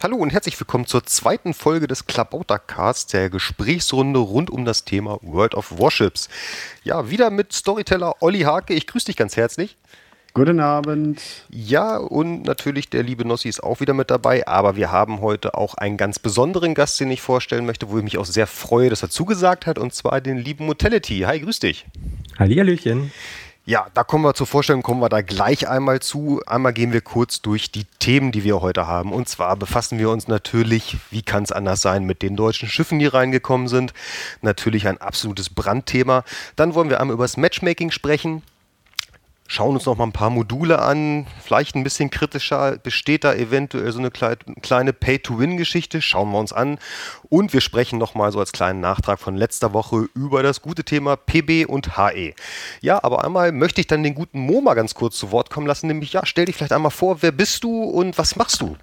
Hallo und herzlich willkommen zur zweiten Folge des Klabautercasts, der Gesprächsrunde rund um das Thema World of Warships. Ja, wieder mit Storyteller Olli Hake. Ich grüße dich ganz herzlich. Guten Abend. Ja, und natürlich der liebe Nossi ist auch wieder mit dabei, aber wir haben heute auch einen ganz besonderen Gast, den ich vorstellen möchte, wo ich mich auch sehr freue, dass er zugesagt hat, und zwar den lieben Motility. Hi, grüß dich. Hallihallöchen. Ja, da kommen wir zur Vorstellung, kommen wir da gleich einmal zu. Einmal gehen wir kurz durch die Themen, die wir heute haben. Und zwar befassen wir uns natürlich, wie kann es anders sein, mit den deutschen Schiffen, die reingekommen sind. Natürlich ein absolutes Brandthema. Dann wollen wir einmal über das Matchmaking sprechen schauen uns noch mal ein paar Module an, vielleicht ein bisschen kritischer, besteht da eventuell so eine kleine Pay-to-Win-Geschichte, schauen wir uns an und wir sprechen noch mal so als kleinen Nachtrag von letzter Woche über das gute Thema PB und HE. Ja, aber einmal möchte ich dann den guten Mo mal ganz kurz zu Wort kommen lassen, nämlich ja, stell dich vielleicht einmal vor, wer bist du und was machst du?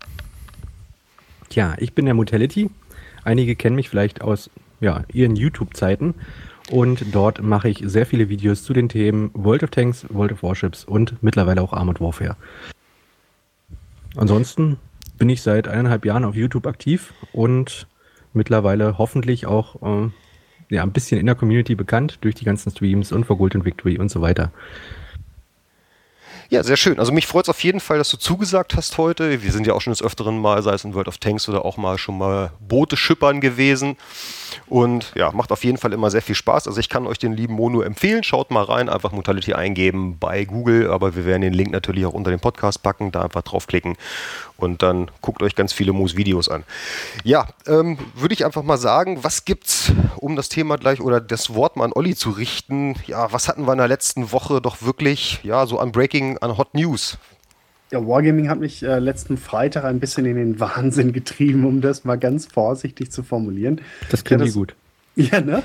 Tja, ich bin der Mutality. Einige kennen mich vielleicht aus ja, ihren YouTube-Zeiten und dort mache ich sehr viele Videos zu den Themen World of Tanks, World of Warships und mittlerweile auch Armored Warfare. Ansonsten bin ich seit eineinhalb Jahren auf YouTube aktiv und mittlerweile hoffentlich auch äh, ja, ein bisschen in der Community bekannt durch die ganzen Streams und for Golden Victory und so weiter. Ja, sehr schön. Also mich freut es auf jeden Fall, dass du zugesagt hast heute. Wir sind ja auch schon des Öfteren mal, sei es in World of Tanks oder auch mal schon mal Boote schippern gewesen. Und ja, macht auf jeden Fall immer sehr viel Spaß. Also ich kann euch den lieben Mono empfehlen. Schaut mal rein, einfach Mortality eingeben bei Google. Aber wir werden den Link natürlich auch unter den Podcast packen. Da einfach draufklicken und dann guckt euch ganz viele Moos-Videos an. Ja, ähm, würde ich einfach mal sagen, was gibt's, um das Thema gleich oder das Wort mal an Olli zu richten? Ja, was hatten wir in der letzten Woche doch wirklich, ja, so an Breaking, an Hot News? Ja, Wargaming hat mich äh, letzten Freitag ein bisschen in den Wahnsinn getrieben, um das mal ganz vorsichtig zu formulieren. Das klingt ja, gut. Ja, ne?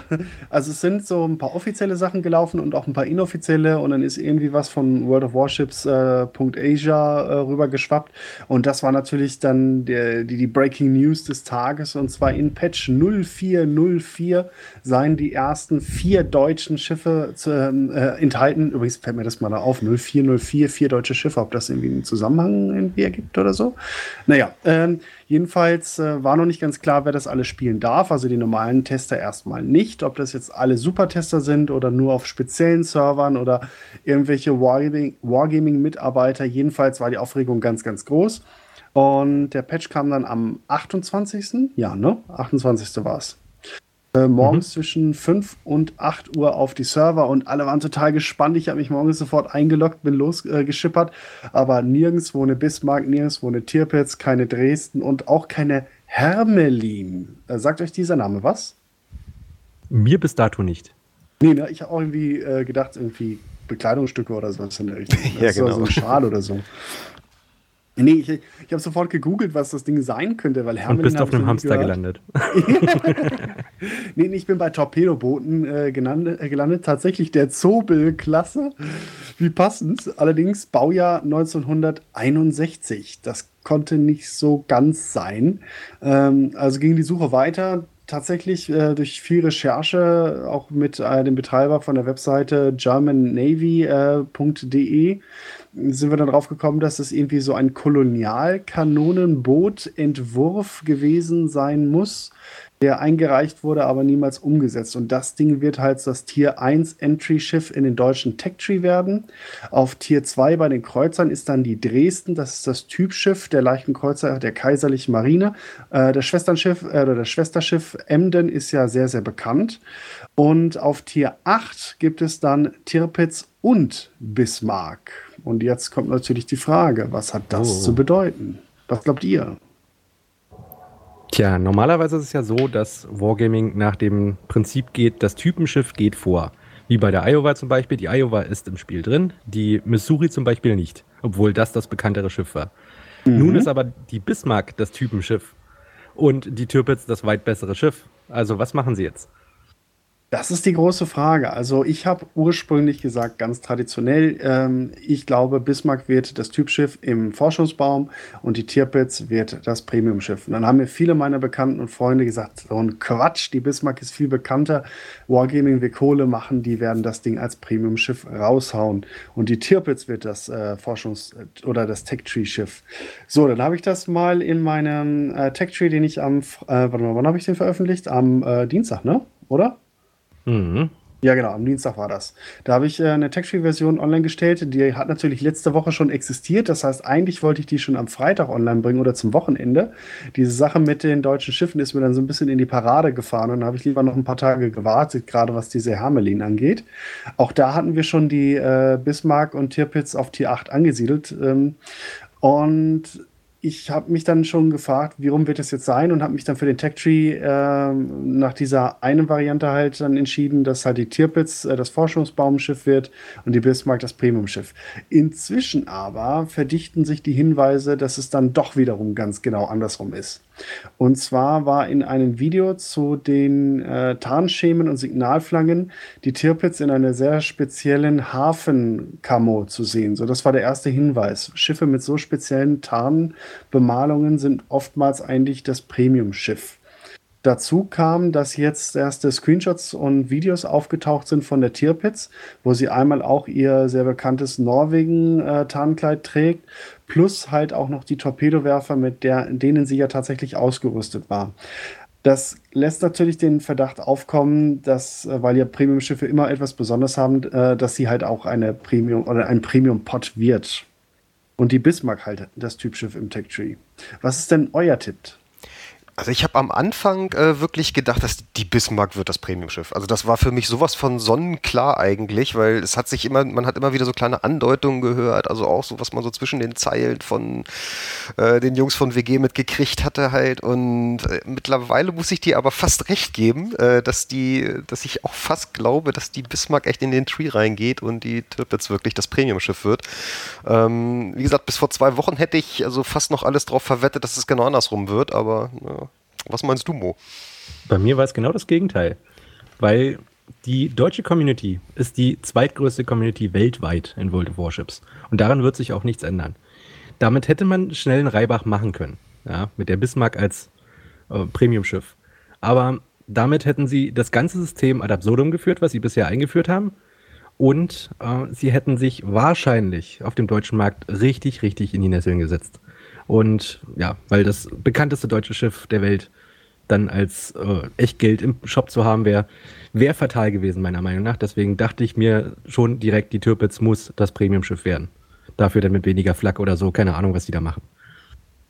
Also es sind so ein paar offizielle Sachen gelaufen und auch ein paar inoffizielle und dann ist irgendwie was von World of Warships äh, äh, rüber geschwappt und das war natürlich dann der, die, die Breaking News des Tages und zwar in Patch 0404 seien die ersten vier deutschen Schiffe zu, ähm, äh, enthalten. Übrigens fällt mir das mal da auf, 0404, vier deutsche Schiffe, ob das irgendwie einen Zusammenhang irgendwie ergibt oder so. Naja, ähm, Jedenfalls äh, war noch nicht ganz klar, wer das alles spielen darf. Also die normalen Tester erstmal nicht. Ob das jetzt alle Supertester sind oder nur auf speziellen Servern oder irgendwelche Wargaming-Mitarbeiter. Jedenfalls war die Aufregung ganz, ganz groß. Und der Patch kam dann am 28. Ja, ne? 28. war es äh, morgens mhm. zwischen 5 und 8 Uhr auf die Server und alle waren total gespannt. Ich habe mich morgens sofort eingeloggt, bin losgeschippert, äh, aber nirgendwo eine Bismarck, nirgendwo eine Tierpitz, keine Dresden und auch keine Hermelin. Äh, sagt euch dieser Name was? Mir bis dato nicht. Nee, ne, ich habe auch irgendwie äh, gedacht, irgendwie Bekleidungsstücke oder sowas in der Richtung. ja, genau. So ein Schal oder so. Nee, ich, ich habe sofort gegoogelt, was das Ding sein könnte, weil Hermelin. Und bist auf einem Hamster gehört. gelandet. nee, nee, ich bin bei Torpedobooten äh, gelandet, äh, gelandet. Tatsächlich der Zobel-Klasse. Wie passend. Allerdings Baujahr 1961. Das konnte nicht so ganz sein. Ähm, also ging die Suche weiter tatsächlich äh, durch viel Recherche, auch mit äh, dem Betreiber von der Webseite germannavy.de, äh, sind wir dann drauf gekommen, dass es irgendwie so ein Kolonialkanonenboot-Entwurf gewesen sein muss, der eingereicht wurde, aber niemals umgesetzt. Und das Ding wird halt das Tier 1 Entry-Schiff in den deutschen Tech Tree werden. Auf Tier 2 bei den Kreuzern ist dann die Dresden, das ist das Typschiff der leichten Kreuzer der Kaiserlichen Marine. Äh, das Schwesternschiff äh, oder das Schwesterschiff Emden ist ja sehr, sehr bekannt. Und auf Tier 8 gibt es dann Tirpitz und Bismarck. Und jetzt kommt natürlich die Frage, was hat das oh. zu bedeuten? Was glaubt ihr? Tja, normalerweise ist es ja so, dass Wargaming nach dem Prinzip geht, das Typenschiff geht vor. Wie bei der Iowa zum Beispiel. Die Iowa ist im Spiel drin, die Missouri zum Beispiel nicht, obwohl das das bekanntere Schiff war. Mhm. Nun ist aber die Bismarck das Typenschiff und die Türpitz das weit bessere Schiff. Also was machen sie jetzt? Das ist die große Frage. Also ich habe ursprünglich gesagt, ganz traditionell, ähm, ich glaube, Bismarck wird das Typschiff im Forschungsbaum und die Tirpitz wird das Premiumschiff. Und dann haben mir viele meiner Bekannten und Freunde gesagt, so ein Quatsch, die Bismarck ist viel bekannter. Wargaming will Kohle machen, die werden das Ding als Premiumschiff raushauen. Und die Tirpitz wird das äh, Forschungs- oder das Tech-Tree-Schiff. So, dann habe ich das mal in meinem äh, Tech-Tree, den ich am, äh, warte mal, wann habe ich den veröffentlicht? Am äh, Dienstag, ne? Oder? Mhm. Ja, genau, am Dienstag war das. Da habe ich äh, eine Tech-Tree-Version online gestellt. Die hat natürlich letzte Woche schon existiert. Das heißt, eigentlich wollte ich die schon am Freitag online bringen oder zum Wochenende. Diese Sache mit den deutschen Schiffen ist mir dann so ein bisschen in die Parade gefahren und habe ich lieber noch ein paar Tage gewartet, gerade was diese Hermelin angeht. Auch da hatten wir schon die äh, Bismarck und Tirpitz auf Tier 8 angesiedelt. Ähm, und ich habe mich dann schon gefragt, warum wird es jetzt sein und habe mich dann für den Tech Tree äh, nach dieser einen Variante halt dann entschieden, dass halt die Tirpitz äh, das Forschungsbaumschiff wird und die Bismarck das Premiumschiff. Inzwischen aber verdichten sich die Hinweise, dass es dann doch wiederum ganz genau andersrum ist. Und zwar war in einem Video zu den äh, Tarnschemen und Signalflaggen die Tirpitz in einer sehr speziellen Hafenkamo zu sehen. So, das war der erste Hinweis. Schiffe mit so speziellen Tarnbemalungen sind oftmals eigentlich das Premium-Schiff. Dazu kam, dass jetzt erste Screenshots und Videos aufgetaucht sind von der Tirpitz, wo sie einmal auch ihr sehr bekanntes Norwegen-Tarnkleid äh, trägt, plus halt auch noch die Torpedowerfer, mit der, denen sie ja tatsächlich ausgerüstet war. Das lässt natürlich den Verdacht aufkommen, dass, äh, weil ja Premium-Schiffe immer etwas Besonderes haben, äh, dass sie halt auch eine Premium oder ein Premium-Pot wird. Und die Bismarck halt das Typschiff im Tech Tree. Was ist denn euer Tipp? Also ich habe am Anfang äh, wirklich gedacht, dass die Bismarck wird das Premiumschiff. Also das war für mich sowas von sonnenklar eigentlich, weil es hat sich immer, man hat immer wieder so kleine Andeutungen gehört, also auch so, was man so zwischen den Zeilen von äh, den Jungs von WG mitgekriegt hatte halt. Und äh, mittlerweile muss ich dir aber fast recht geben, äh, dass die, dass ich auch fast glaube, dass die Bismarck echt in den Tree reingeht und die Tirpitz wirklich das Premiumschiff wird. Ähm, wie gesagt, bis vor zwei Wochen hätte ich also fast noch alles drauf verwettet, dass es genau andersrum wird, aber ja. Was meinst du, Mo? Bei mir war es genau das Gegenteil. Weil die deutsche Community ist die zweitgrößte Community weltweit in World of Warships. Und daran wird sich auch nichts ändern. Damit hätte man schnell einen Reibach machen können. Ja, mit der Bismarck als äh, Premiumschiff. Aber damit hätten sie das ganze System ad absurdum geführt, was sie bisher eingeführt haben. Und äh, sie hätten sich wahrscheinlich auf dem deutschen Markt richtig, richtig in die Nesseln gesetzt. Und ja, weil das bekannteste deutsche Schiff der Welt dann als äh, Echtgeld im Shop zu haben wäre, wäre fatal gewesen, meiner Meinung nach. Deswegen dachte ich mir schon direkt, die Türpitz muss das Premium-Schiff werden. Dafür dann mit weniger Flak oder so, keine Ahnung, was die da machen.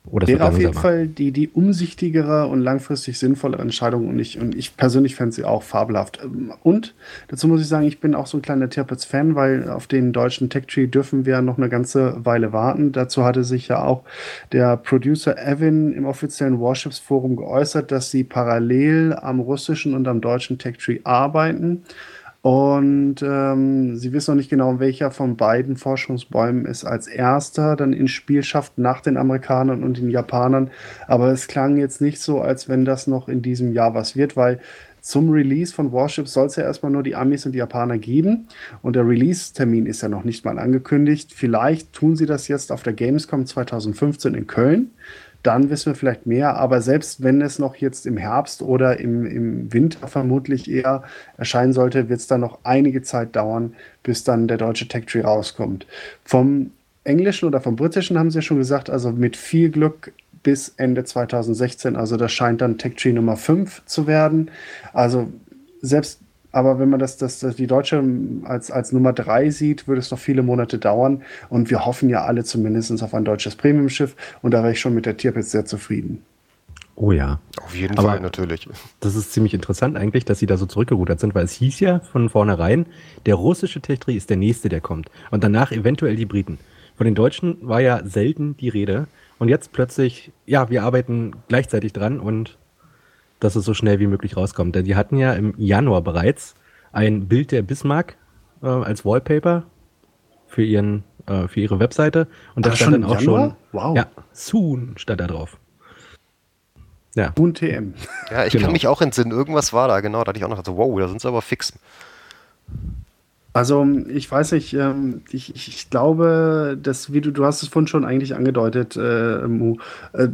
Oder Wäre auf jeden Fall die, die umsichtigere und langfristig sinnvollere Entscheidung und ich, und ich persönlich fände sie auch fabelhaft. Und dazu muss ich sagen, ich bin auch so ein kleiner Tirpitz-Fan, weil auf den deutschen Tech-Tree dürfen wir noch eine ganze Weile warten. Dazu hatte sich ja auch der Producer Evan im offiziellen Warships-Forum geäußert, dass sie parallel am russischen und am deutschen Tech-Tree arbeiten. Und ähm, sie wissen noch nicht genau, welcher von beiden Forschungsbäumen es als erster dann ins Spiel schafft, nach den Amerikanern und den Japanern. Aber es klang jetzt nicht so, als wenn das noch in diesem Jahr was wird, weil zum Release von Warships soll es ja erstmal nur die Amis und die Japaner geben. Und der Release-Termin ist ja noch nicht mal angekündigt. Vielleicht tun sie das jetzt auf der Gamescom 2015 in Köln dann wissen wir vielleicht mehr. Aber selbst wenn es noch jetzt im Herbst oder im, im Winter vermutlich eher erscheinen sollte, wird es dann noch einige Zeit dauern, bis dann der deutsche Tech Tree rauskommt. Vom englischen oder vom britischen haben sie ja schon gesagt, also mit viel Glück bis Ende 2016. Also das scheint dann Tech Tree Nummer 5 zu werden. Also selbst aber wenn man das, das, das die Deutsche als, als Nummer drei sieht, würde es noch viele Monate dauern. Und wir hoffen ja alle zumindest auf ein deutsches Premiumschiff. Und da wäre ich schon mit der Tierpitz sehr zufrieden. Oh ja. Auf jeden Aber Fall, natürlich. Das ist ziemlich interessant eigentlich, dass sie da so zurückgerudert sind, weil es hieß ja von vornherein, der russische Techtri ist der nächste, der kommt. Und danach eventuell die Briten. Von den Deutschen war ja selten die Rede. Und jetzt plötzlich, ja, wir arbeiten gleichzeitig dran und dass es so schnell wie möglich rauskommt. Denn die hatten ja im Januar bereits ein Bild der Bismarck äh, als Wallpaper für ihren äh, für ihre Webseite und da stand dann auch Januar? schon wow. ja soon stand da drauf. Ja. Und TM. Ja, ich genau. kann mich auch entsinnen. Irgendwas war da, genau. Da hatte ich auch noch so, wow, da sind sie aber fix. Also ich weiß nicht, ähm, ich, ich, glaube, dass, wie du, du hast es vorhin schon eigentlich angedeutet, äh, Mu, äh,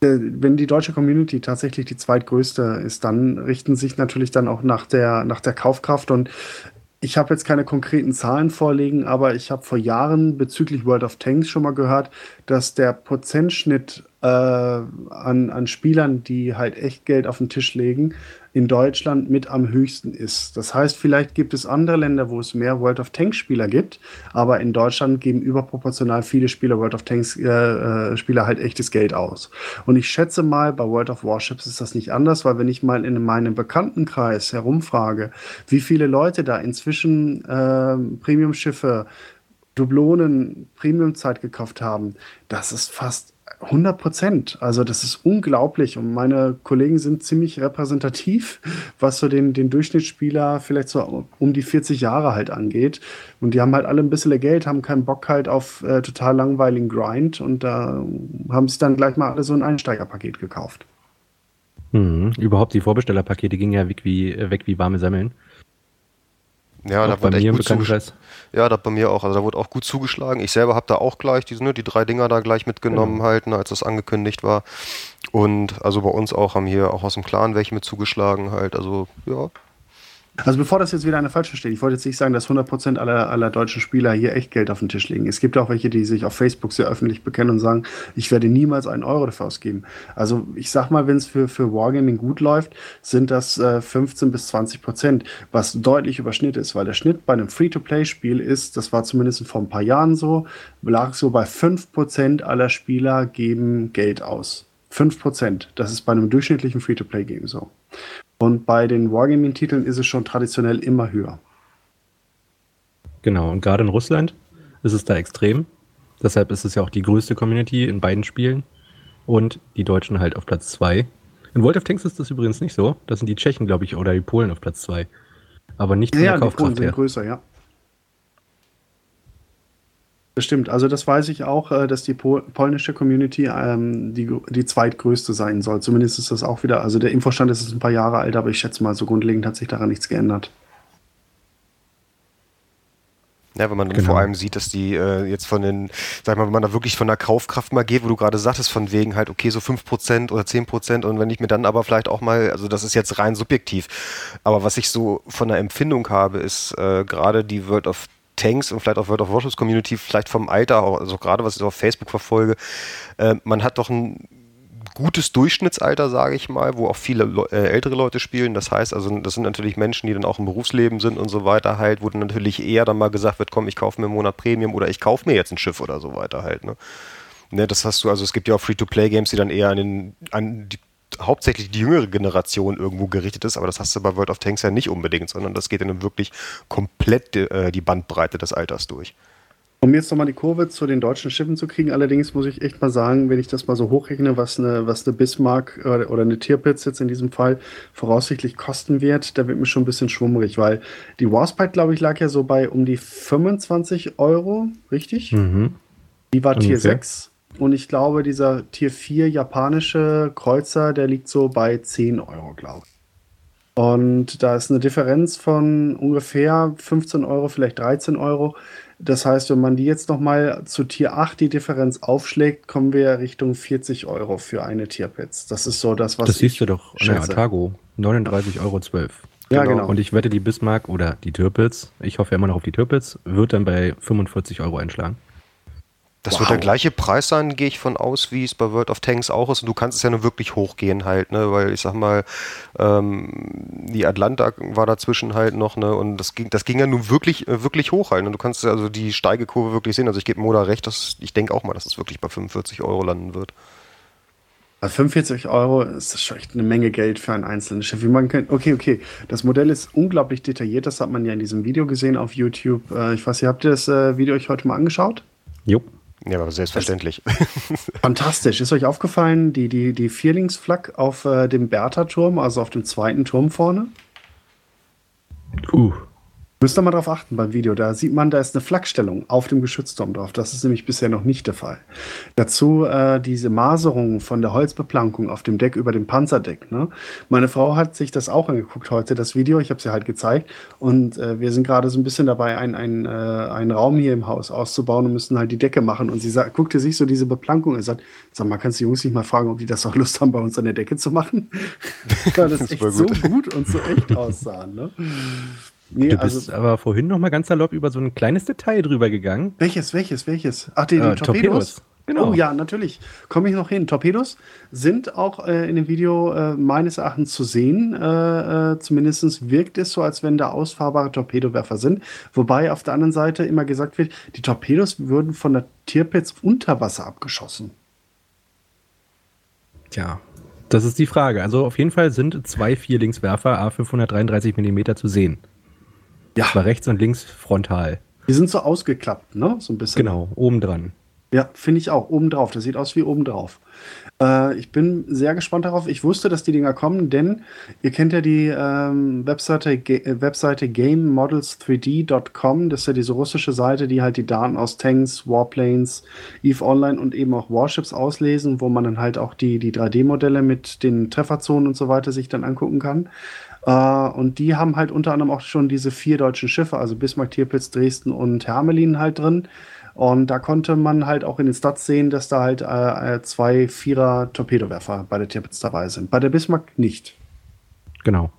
wenn die deutsche Community tatsächlich die zweitgrößte ist, dann richten sich natürlich dann auch nach der, nach der Kaufkraft. Und ich habe jetzt keine konkreten Zahlen vorliegen, aber ich habe vor Jahren bezüglich World of Tanks schon mal gehört, dass der Prozentschnitt äh, an, an Spielern, die halt echt Geld auf den Tisch legen, in Deutschland mit am höchsten ist. Das heißt, vielleicht gibt es andere Länder, wo es mehr World of Tanks Spieler gibt, aber in Deutschland geben überproportional viele Spieler World of Tanks äh, äh, Spieler halt echtes Geld aus. Und ich schätze mal, bei World of Warships ist das nicht anders, weil wenn ich mal in meinem Bekanntenkreis herumfrage, wie viele Leute da inzwischen äh, Premium-Schiffe Dublonen Premium-Zeit gekauft haben, das ist fast 100 Prozent. Also das ist unglaublich und meine Kollegen sind ziemlich repräsentativ, was so den, den Durchschnittsspieler vielleicht so um die 40 Jahre halt angeht. Und die haben halt alle ein bisschen Geld, haben keinen Bock halt auf äh, total langweiligen Grind und da haben sich dann gleich mal alle so ein Einsteigerpaket gekauft. Mhm. Überhaupt die Vorbestellerpakete gingen ja weg wie, äh, weg wie warme Semmeln. Ja, da war echt gut zugeschlagen. Ja, da bei mir auch. Also da wurde auch gut zugeschlagen. Ich selber habe da auch gleich diese, ne, die drei Dinger da gleich mitgenommen genau. halt, ne, als das angekündigt war. Und also bei uns auch haben hier auch aus dem Clan welche mit zugeschlagen halt. Also ja, also bevor das jetzt wieder eine falsch versteht, ich wollte jetzt nicht sagen, dass 100% aller, aller deutschen Spieler hier echt Geld auf den Tisch legen. Es gibt auch welche, die sich auf Facebook sehr öffentlich bekennen und sagen, ich werde niemals einen Euro dafür ausgeben. Also ich sag mal, wenn es für, für Wargaming gut läuft, sind das äh, 15 bis 20 Prozent, was deutlich überschnitt ist, weil der Schnitt bei einem Free-to-Play-Spiel ist, das war zumindest vor ein paar Jahren so, lag so bei 5 Prozent aller Spieler geben Geld aus. 5 Prozent. Das ist bei einem durchschnittlichen Free-to-Play-Game so. Und bei den Wargaming-Titeln ist es schon traditionell immer höher. Genau, und gerade in Russland ist es da extrem. Deshalb ist es ja auch die größte Community in beiden Spielen. Und die Deutschen halt auf Platz 2. In World of Tanks ist das übrigens nicht so. Das sind die Tschechen, glaube ich, oder die Polen auf Platz 2. Aber nicht von ja, der Kaufkraft die Polen sind her. größer, ja. Das stimmt. Also das weiß ich auch, äh, dass die Pol polnische Community ähm, die, die zweitgrößte sein soll. Zumindest ist das auch wieder, also der Infostand ist ein paar Jahre alt, aber ich schätze mal, so grundlegend hat sich daran nichts geändert. Ja, wenn man dann genau. vor allem sieht, dass die äh, jetzt von den, sag mal, wenn man da wirklich von der Kaufkraft mal geht, wo du gerade sagtest, von wegen halt, okay, so 5% oder 10% und wenn ich mir dann aber vielleicht auch mal, also das ist jetzt rein subjektiv, aber was ich so von der Empfindung habe, ist äh, gerade die World of Tanks und vielleicht auch World of Warships Community, vielleicht vom Alter, also gerade was ich auf Facebook verfolge, äh, man hat doch ein gutes Durchschnittsalter, sage ich mal, wo auch viele äh, ältere Leute spielen. Das heißt, also das sind natürlich Menschen, die dann auch im Berufsleben sind und so weiter halt, wo dann natürlich eher dann mal gesagt wird, komm, ich kaufe mir einen Monat Premium oder ich kaufe mir jetzt ein Schiff oder so weiter halt. Ne? Ne, das hast du, also es gibt ja auch Free-to-Play-Games, die dann eher an, den, an die hauptsächlich die jüngere Generation irgendwo gerichtet ist, aber das hast du bei World of Tanks ja nicht unbedingt, sondern das geht dann wirklich komplett äh, die Bandbreite des Alters durch. Um jetzt nochmal die Kurve zu den deutschen Schiffen zu kriegen, allerdings muss ich echt mal sagen, wenn ich das mal so hochrechne, was eine, was eine Bismarck oder, oder eine Tierpitz jetzt in diesem Fall voraussichtlich kosten wird, da wird mir schon ein bisschen schwummrig, weil die Warspite, glaube ich, lag ja so bei um die 25 Euro, richtig? Mhm. Die war. Tier 6. Und ich glaube, dieser Tier 4 japanische Kreuzer, der liegt so bei 10 Euro, glaube ich. Und da ist eine Differenz von ungefähr 15 Euro, vielleicht 13 Euro. Das heißt, wenn man die jetzt nochmal zu Tier 8 die Differenz aufschlägt, kommen wir Richtung 40 Euro für eine Tierpets. Das ist so das, was Das siehst du doch an der Atago. 39,12 Euro. Ja, genau. genau. Und ich wette, die Bismarck oder die Türpitz, ich hoffe immer noch auf die Türpitz, wird dann bei 45 Euro einschlagen. Das wow. wird der gleiche Preis sein, gehe ich von aus, wie es bei World of Tanks auch ist. Und du kannst es ja nur wirklich hochgehen halt, ne? Weil ich sag mal, ähm, die Atlanta war dazwischen halt noch, ne? Und das ging, das ging ja nun wirklich, äh, wirklich hoch halt. Und ne? du kannst also die Steigekurve wirklich sehen. Also ich gebe Moda recht, dass ich denke auch mal, dass es wirklich bei 45 Euro landen wird. Bei 45 Euro ist das schon echt eine Menge Geld für ein einzelnes Schiff. Wie man kennt. Okay, okay. Das Modell ist unglaublich detailliert. Das hat man ja in diesem Video gesehen auf YouTube. Äh, ich weiß nicht, habt ihr das äh, Video euch heute mal angeschaut? Jo. Ja, aber selbstverständlich. Fantastisch. Ist euch aufgefallen, die, die, die Vierlingsflak auf äh, dem Bertha-Turm, also auf dem zweiten Turm vorne? Uh. Müsst ihr mal drauf achten beim Video. Da sieht man, da ist eine Flakstellung auf dem Geschützturm drauf. Das ist nämlich bisher noch nicht der Fall. Dazu äh, diese Maserung von der Holzbeplankung auf dem Deck über dem Panzerdeck. Ne? Meine Frau hat sich das auch angeguckt heute, das Video. Ich habe sie halt gezeigt. Und äh, wir sind gerade so ein bisschen dabei, ein, ein, äh, einen Raum hier im Haus auszubauen und müssen halt die Decke machen. Und sie sagt, guckte sich so diese Beplankung und sagt, sag mal, kannst du die Jungs nicht mal fragen, ob die das auch Lust haben, bei uns an der Decke zu machen? Weil das, das echt gut. so gut und so echt aussah. Ne? Nee, du bist also, aber vorhin noch mal ganz salopp über so ein kleines Detail drüber gegangen. Welches, welches, welches? Ach, die, die äh, Torpedos? Torpedos. Genau. Oh ja, natürlich. Komme ich noch hin. Torpedos sind auch äh, in dem Video äh, meines Erachtens zu sehen. Äh, äh Zumindest wirkt es so, als wenn da ausfahrbare Torpedowerfer sind. Wobei auf der anderen Seite immer gesagt wird, die Torpedos würden von der Tierpitz unter Wasser abgeschossen. Tja, das ist die Frage. Also auf jeden Fall sind zwei Vierlingswerfer A533 mm zu sehen. Ja. Das war rechts und links frontal. Die sind so ausgeklappt, ne? So ein bisschen. Genau, obendran. Ja, finde ich auch. Obendrauf. Das sieht aus wie obendrauf. Äh, ich bin sehr gespannt darauf. Ich wusste, dass die Dinger kommen, denn ihr kennt ja die ähm, Webseite, Ge äh, Webseite GameModels3D.com. Das ist ja diese russische Seite, die halt die Daten aus Tanks, Warplanes, EVE Online und eben auch Warships auslesen, wo man dann halt auch die, die 3D-Modelle mit den Trefferzonen und so weiter sich dann angucken kann. Uh, und die haben halt unter anderem auch schon diese vier deutschen Schiffe, also Bismarck, Tirpitz, Dresden und Hermelin halt drin. Und da konnte man halt auch in den Stats sehen, dass da halt äh, äh, zwei Vierer Torpedowerfer bei der Tirpitz dabei sind. Bei der Bismarck nicht. Genau.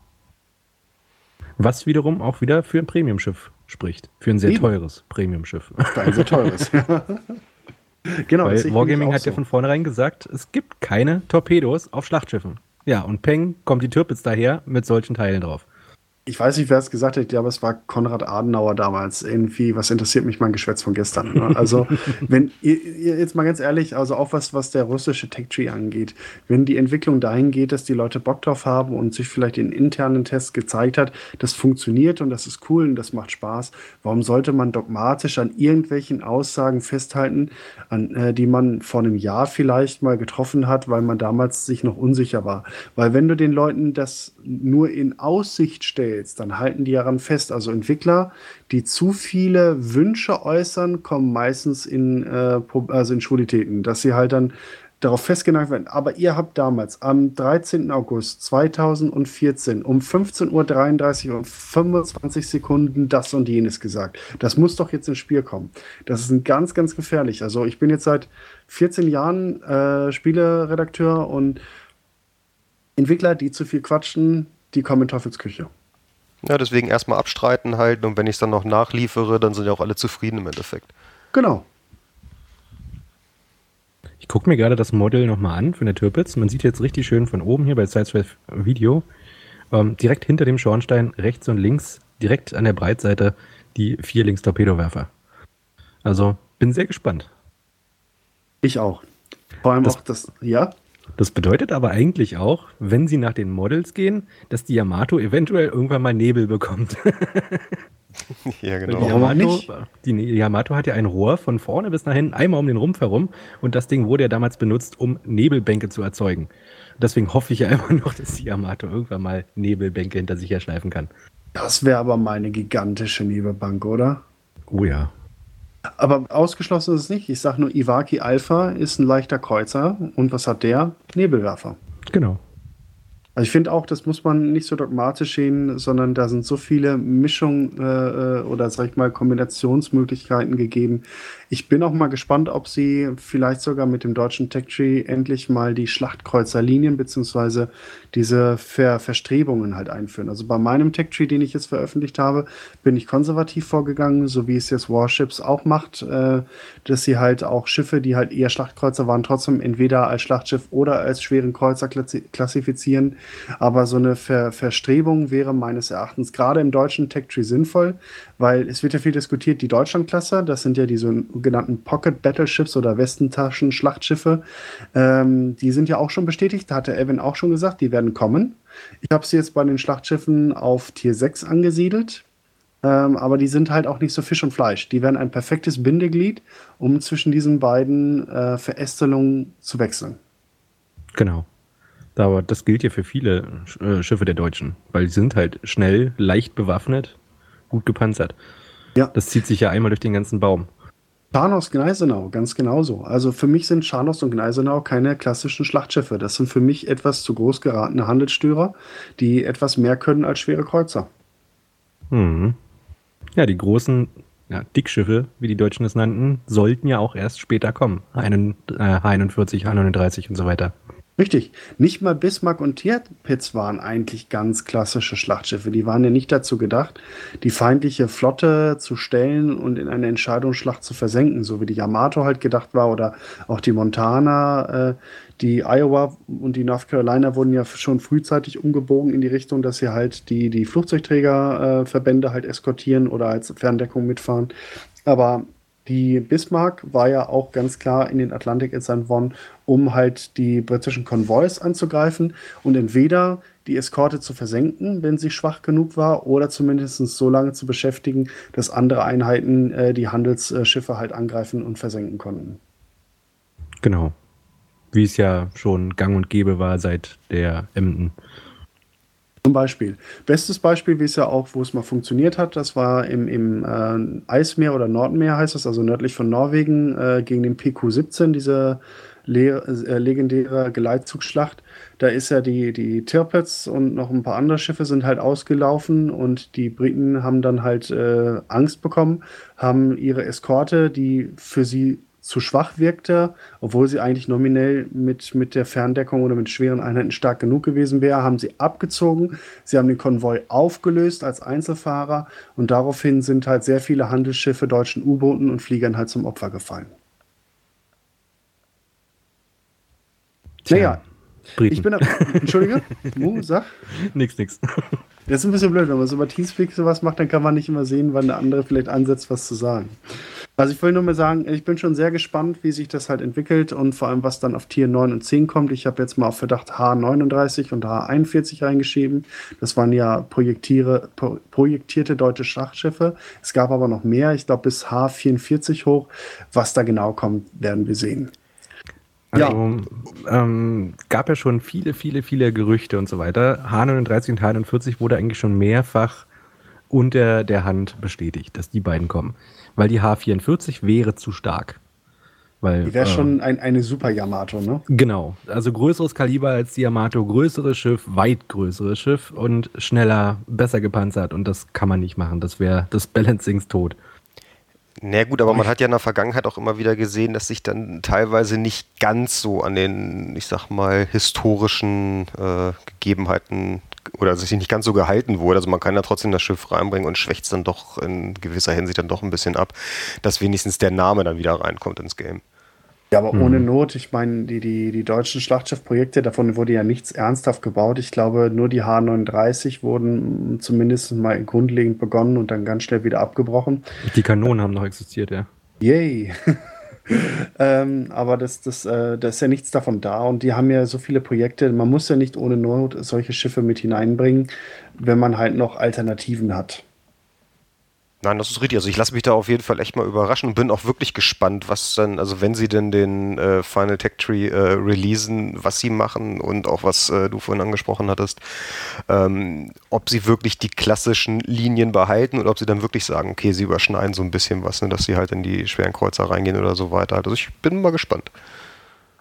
Was wiederum auch wieder für ein Premiumschiff spricht. Für ein sehr Eben. teures Premiumschiff. Ein sehr teures. genau. Weil Wargaming hat so. ja von vornherein gesagt, es gibt keine Torpedos auf Schlachtschiffen. Ja, und Peng kommt die Türpitz daher mit solchen Teilen drauf ich weiß nicht, wer es gesagt hat, aber es war Konrad Adenauer damals. Irgendwie, was interessiert mich mein Geschwätz von gestern? Ne? Also, wenn ihr, jetzt mal ganz ehrlich, also auch was, was der russische Tech Tree angeht, wenn die Entwicklung dahin geht, dass die Leute Bock drauf haben und sich vielleicht in internen Tests gezeigt hat, das funktioniert und das ist cool und das macht Spaß, warum sollte man dogmatisch an irgendwelchen Aussagen festhalten, an, äh, die man vor einem Jahr vielleicht mal getroffen hat, weil man damals sich noch unsicher war? Weil wenn du den Leuten das nur in Aussicht stellst, stellst, dann halten die daran fest. Also Entwickler, die zu viele Wünsche äußern, kommen meistens in, äh, also in Schwulitäten, dass sie halt dann darauf festgenagt werden. Aber ihr habt damals am 13. August 2014 um 15.33 Uhr und 25 Sekunden das und jenes gesagt. Das muss doch jetzt ins Spiel kommen. Das ist ein ganz, ganz gefährlich. Also ich bin jetzt seit 14 Jahren äh, Spieleredakteur und Entwickler, die zu viel quatschen, die kommen in Teufelsküche. Ja, deswegen erstmal abstreiten halten und wenn ich es dann noch nachliefere, dann sind ja auch alle zufrieden im Endeffekt. Genau. Ich gucke mir gerade das Modell nochmal an von der Türpitz. Man sieht jetzt richtig schön von oben hier bei Sideswipe Video, ähm, direkt hinter dem Schornstein, rechts und links, direkt an der Breitseite, die vier Links-Torpedowerfer. Also bin sehr gespannt. Ich auch. Vor allem das, auch das, ja? Das bedeutet aber eigentlich auch, wenn sie nach den Models gehen, dass die Yamato eventuell irgendwann mal Nebel bekommt. ja, genau. Die Yamato, die Yamato hat ja ein Rohr von vorne bis nach hinten, einmal um den Rumpf herum. Und das Ding wurde ja damals benutzt, um Nebelbänke zu erzeugen. Deswegen hoffe ich ja immer noch, dass die Yamato irgendwann mal Nebelbänke hinter sich herschleifen kann. Das wäre aber meine gigantische Nebelbank, oder? Oh ja. Aber ausgeschlossen ist es nicht. Ich sage nur, Iwaki Alpha ist ein leichter Kreuzer. Und was hat der? Nebelwerfer. Genau. Also ich finde auch, das muss man nicht so dogmatisch sehen, sondern da sind so viele Mischungen äh, äh, oder sag ich mal Kombinationsmöglichkeiten gegeben. Ich bin auch mal gespannt, ob sie vielleicht sogar mit dem deutschen Tech Tree endlich mal die Schlachtkreuzerlinien beziehungsweise diese Ver Verstrebungen halt einführen. Also bei meinem Tech Tree, den ich jetzt veröffentlicht habe, bin ich konservativ vorgegangen, so wie es jetzt Warships auch macht, äh, dass sie halt auch Schiffe, die halt eher Schlachtkreuzer waren, trotzdem entweder als Schlachtschiff oder als schweren Kreuzer klassifizieren aber so eine Ver Verstrebung wäre meines Erachtens gerade im deutschen Tech Tree sinnvoll, weil es wird ja viel diskutiert, die Deutschlandklasse, das sind ja die sogenannten Pocket Battleships oder Westentaschen-Schlachtschiffe, ähm, die sind ja auch schon bestätigt, da hatte Evan auch schon gesagt, die werden kommen. Ich habe sie jetzt bei den Schlachtschiffen auf Tier 6 angesiedelt. Ähm, aber die sind halt auch nicht so Fisch und Fleisch. Die werden ein perfektes Bindeglied, um zwischen diesen beiden äh, Verästelungen zu wechseln. Genau. Aber das gilt ja für viele äh, Schiffe der Deutschen, weil sie sind halt schnell, leicht bewaffnet, gut gepanzert. Ja. Das zieht sich ja einmal durch den ganzen Baum. Scharnos Gneisenau, ganz genauso. Also für mich sind Scharnos und Gneisenau keine klassischen Schlachtschiffe. Das sind für mich etwas zu groß geratene Handelsstörer, die etwas mehr können als schwere Kreuzer. Hm. Ja, die großen ja, Dickschiffe, wie die Deutschen es nannten, sollten ja auch erst später kommen. Einen, äh, 41, 31 und so weiter. Richtig. Nicht mal Bismarck und Tirpitz waren eigentlich ganz klassische Schlachtschiffe. Die waren ja nicht dazu gedacht, die feindliche Flotte zu stellen und in eine Entscheidungsschlacht zu versenken, so wie die Yamato halt gedacht war oder auch die Montana. Äh, die Iowa und die North Carolina wurden ja schon frühzeitig umgebogen in die Richtung, dass sie halt die, die Flugzeugträgerverbände halt eskortieren oder als Ferndeckung mitfahren. Aber die Bismarck war ja auch ganz klar in den Atlantik entsandt worden, um halt die britischen Konvois anzugreifen und entweder die Eskorte zu versenken, wenn sie schwach genug war, oder zumindest so lange zu beschäftigen, dass andere Einheiten äh, die Handelsschiffe halt angreifen und versenken konnten. Genau. Wie es ja schon gang und gäbe war seit der Emden. Zum Beispiel. Bestes Beispiel, wie es ja auch, wo es mal funktioniert hat, das war im, im äh, Eismeer oder Nordmeer heißt das, also nördlich von Norwegen, äh, gegen den PQ-17, diese le äh, legendäre Geleitzugschlacht. Da ist ja die, die Tirpitz und noch ein paar andere Schiffe sind halt ausgelaufen und die Briten haben dann halt äh, Angst bekommen, haben ihre Eskorte, die für sie zu schwach wirkte, obwohl sie eigentlich nominell mit, mit der Ferndeckung oder mit schweren Einheiten stark genug gewesen wäre, haben sie abgezogen. Sie haben den Konvoi aufgelöst als Einzelfahrer und daraufhin sind halt sehr viele Handelsschiffe deutschen U-Booten und Fliegern halt zum Opfer gefallen. Tja, naja, Briten. ich bin. Entschuldige, Mu, sag. Nix, nix. Das ist ein bisschen blöd, wenn man so über Teamspeak sowas macht, dann kann man nicht immer sehen, wann der andere vielleicht ansetzt, was zu sagen. Also ich will nur mal sagen, ich bin schon sehr gespannt, wie sich das halt entwickelt und vor allem, was dann auf Tier 9 und 10 kommt. Ich habe jetzt mal auf Verdacht H39 und H41 reingeschrieben. Das waren ja pro, projektierte deutsche Schlachtschiffe. Es gab aber noch mehr, ich glaube bis H44 hoch. Was da genau kommt, werden wir sehen. Also, ja. Ähm, gab ja schon viele, viele, viele Gerüchte und so weiter. H39 und H41 wurde eigentlich schon mehrfach unter der Hand bestätigt, dass die beiden kommen. Weil die H44 wäre zu stark. Weil, die wäre äh, schon ein, eine super Yamato, ne? Genau. Also größeres Kaliber als die Yamato, größeres Schiff, weit größeres Schiff und schneller, besser gepanzert. Und das kann man nicht machen. Das wäre des Balancings tot. Na naja, gut, aber man hat ja in der Vergangenheit auch immer wieder gesehen, dass sich dann teilweise nicht ganz so an den, ich sag mal, historischen äh, Gegebenheiten oder sich nicht ganz so gehalten wurde. Also man kann ja trotzdem das Schiff reinbringen und schwächt es dann doch in gewisser Hinsicht dann doch ein bisschen ab, dass wenigstens der Name dann wieder reinkommt ins Game. Ja, aber mhm. ohne Not, ich meine, die, die, die deutschen Schlachtschiffprojekte, davon wurde ja nichts ernsthaft gebaut. Ich glaube, nur die H39 wurden zumindest mal grundlegend begonnen und dann ganz schnell wieder abgebrochen. Die Kanonen haben noch existiert, ja. Yay! ähm, aber das, das, äh, da ist ja nichts davon da und die haben ja so viele Projekte. Man muss ja nicht ohne Not solche Schiffe mit hineinbringen, wenn man halt noch Alternativen hat. Nein, das ist richtig. Also ich lasse mich da auf jeden Fall echt mal überraschen und bin auch wirklich gespannt, was dann, also wenn sie denn den äh, Final Tech Tree äh, releasen, was sie machen und auch was äh, du vorhin angesprochen hattest, ähm, ob sie wirklich die klassischen Linien behalten oder ob sie dann wirklich sagen, okay, sie überschneiden so ein bisschen was, ne, dass sie halt in die schweren Kreuzer reingehen oder so weiter. Also ich bin mal gespannt.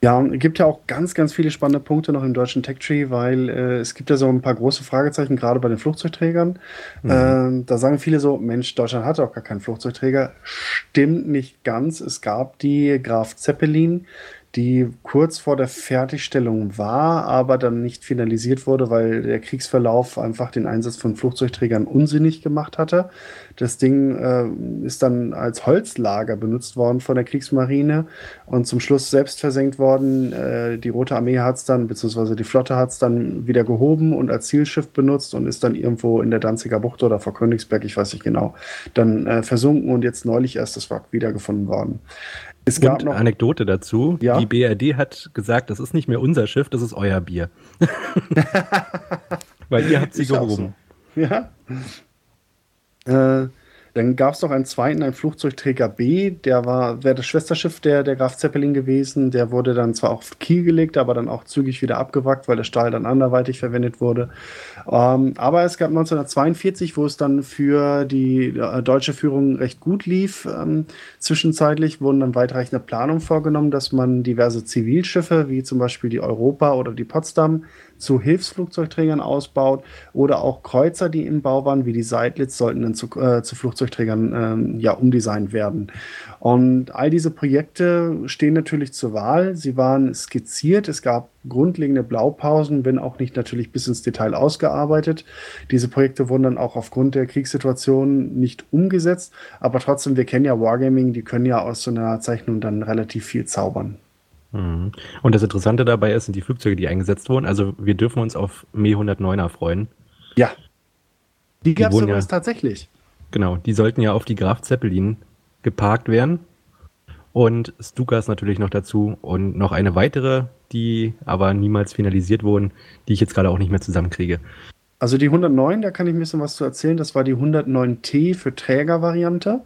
Ja, es gibt ja auch ganz, ganz viele spannende Punkte noch im deutschen Tech Tree, weil äh, es gibt ja so ein paar große Fragezeichen, gerade bei den Flugzeugträgern. Mhm. Äh, da sagen viele so, Mensch, Deutschland hat auch gar keinen Flugzeugträger. Stimmt nicht ganz. Es gab die Graf Zeppelin, die kurz vor der Fertigstellung war, aber dann nicht finalisiert wurde, weil der Kriegsverlauf einfach den Einsatz von Flugzeugträgern unsinnig gemacht hatte. Das Ding äh, ist dann als Holzlager benutzt worden von der Kriegsmarine und zum Schluss selbst versenkt worden. Äh, die Rote Armee hat es dann, beziehungsweise die Flotte hat es dann wieder gehoben und als Zielschiff benutzt und ist dann irgendwo in der Danziger Bucht oder vor Königsberg, ich weiß nicht genau, dann äh, versunken und jetzt neulich erst das Wrack wiedergefunden worden. Es gab Und noch Anekdote dazu. Ja? Die BRD hat gesagt, das ist nicht mehr unser Schiff, das ist euer Bier. Weil ihr habt sie ist gehoben. So. Ja. Äh, Dann gab es noch einen zweiten, ein Flugzeugträger B, der war, wäre das Schwesterschiff der, der Graf Zeppelin gewesen. Der wurde dann zwar auf Kiel gelegt, aber dann auch zügig wieder abgewrackt, weil der Stahl dann anderweitig verwendet wurde. Ähm, aber es gab 1942, wo es dann für die äh, deutsche Führung recht gut lief. Ähm, zwischenzeitlich wurden dann weitreichende Planungen vorgenommen, dass man diverse Zivilschiffe, wie zum Beispiel die Europa oder die Potsdam, zu Hilfsflugzeugträgern ausbaut oder auch Kreuzer, die im Bau waren, wie die Seidlitz, sollten dann zu, äh, zu Flugzeugträgern ähm, ja umdesignt werden. Und all diese Projekte stehen natürlich zur Wahl. Sie waren skizziert. Es gab grundlegende Blaupausen, wenn auch nicht natürlich bis ins Detail ausgearbeitet. Diese Projekte wurden dann auch aufgrund der Kriegssituation nicht umgesetzt. Aber trotzdem, wir kennen ja Wargaming, die können ja aus so einer Zeichnung dann relativ viel zaubern. Mhm. Und das Interessante dabei ist, sind die Flugzeuge, die eingesetzt wurden. Also wir dürfen uns auf Me 109er freuen. Ja. Die gab es übrigens ja, tatsächlich. Genau, die sollten ja auf die Graf Zeppelin geparkt werden. Und Stukas natürlich noch dazu und noch eine weitere, die aber niemals finalisiert wurden, die ich jetzt gerade auch nicht mehr zusammenkriege. Also die 109, da kann ich ein bisschen was zu erzählen. Das war die 109T für Trägervariante.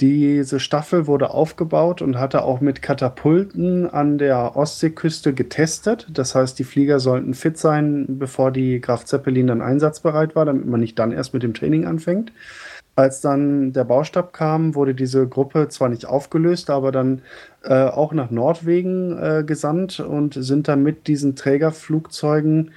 Diese Staffel wurde aufgebaut und hatte auch mit Katapulten an der Ostseeküste getestet. Das heißt, die Flieger sollten fit sein, bevor die Graf Zeppelin dann einsatzbereit war, damit man nicht dann erst mit dem Training anfängt. Als dann der Baustab kam, wurde diese Gruppe zwar nicht aufgelöst, aber dann äh, auch nach Nordwegen äh, gesandt und sind dann mit diesen Trägerflugzeugen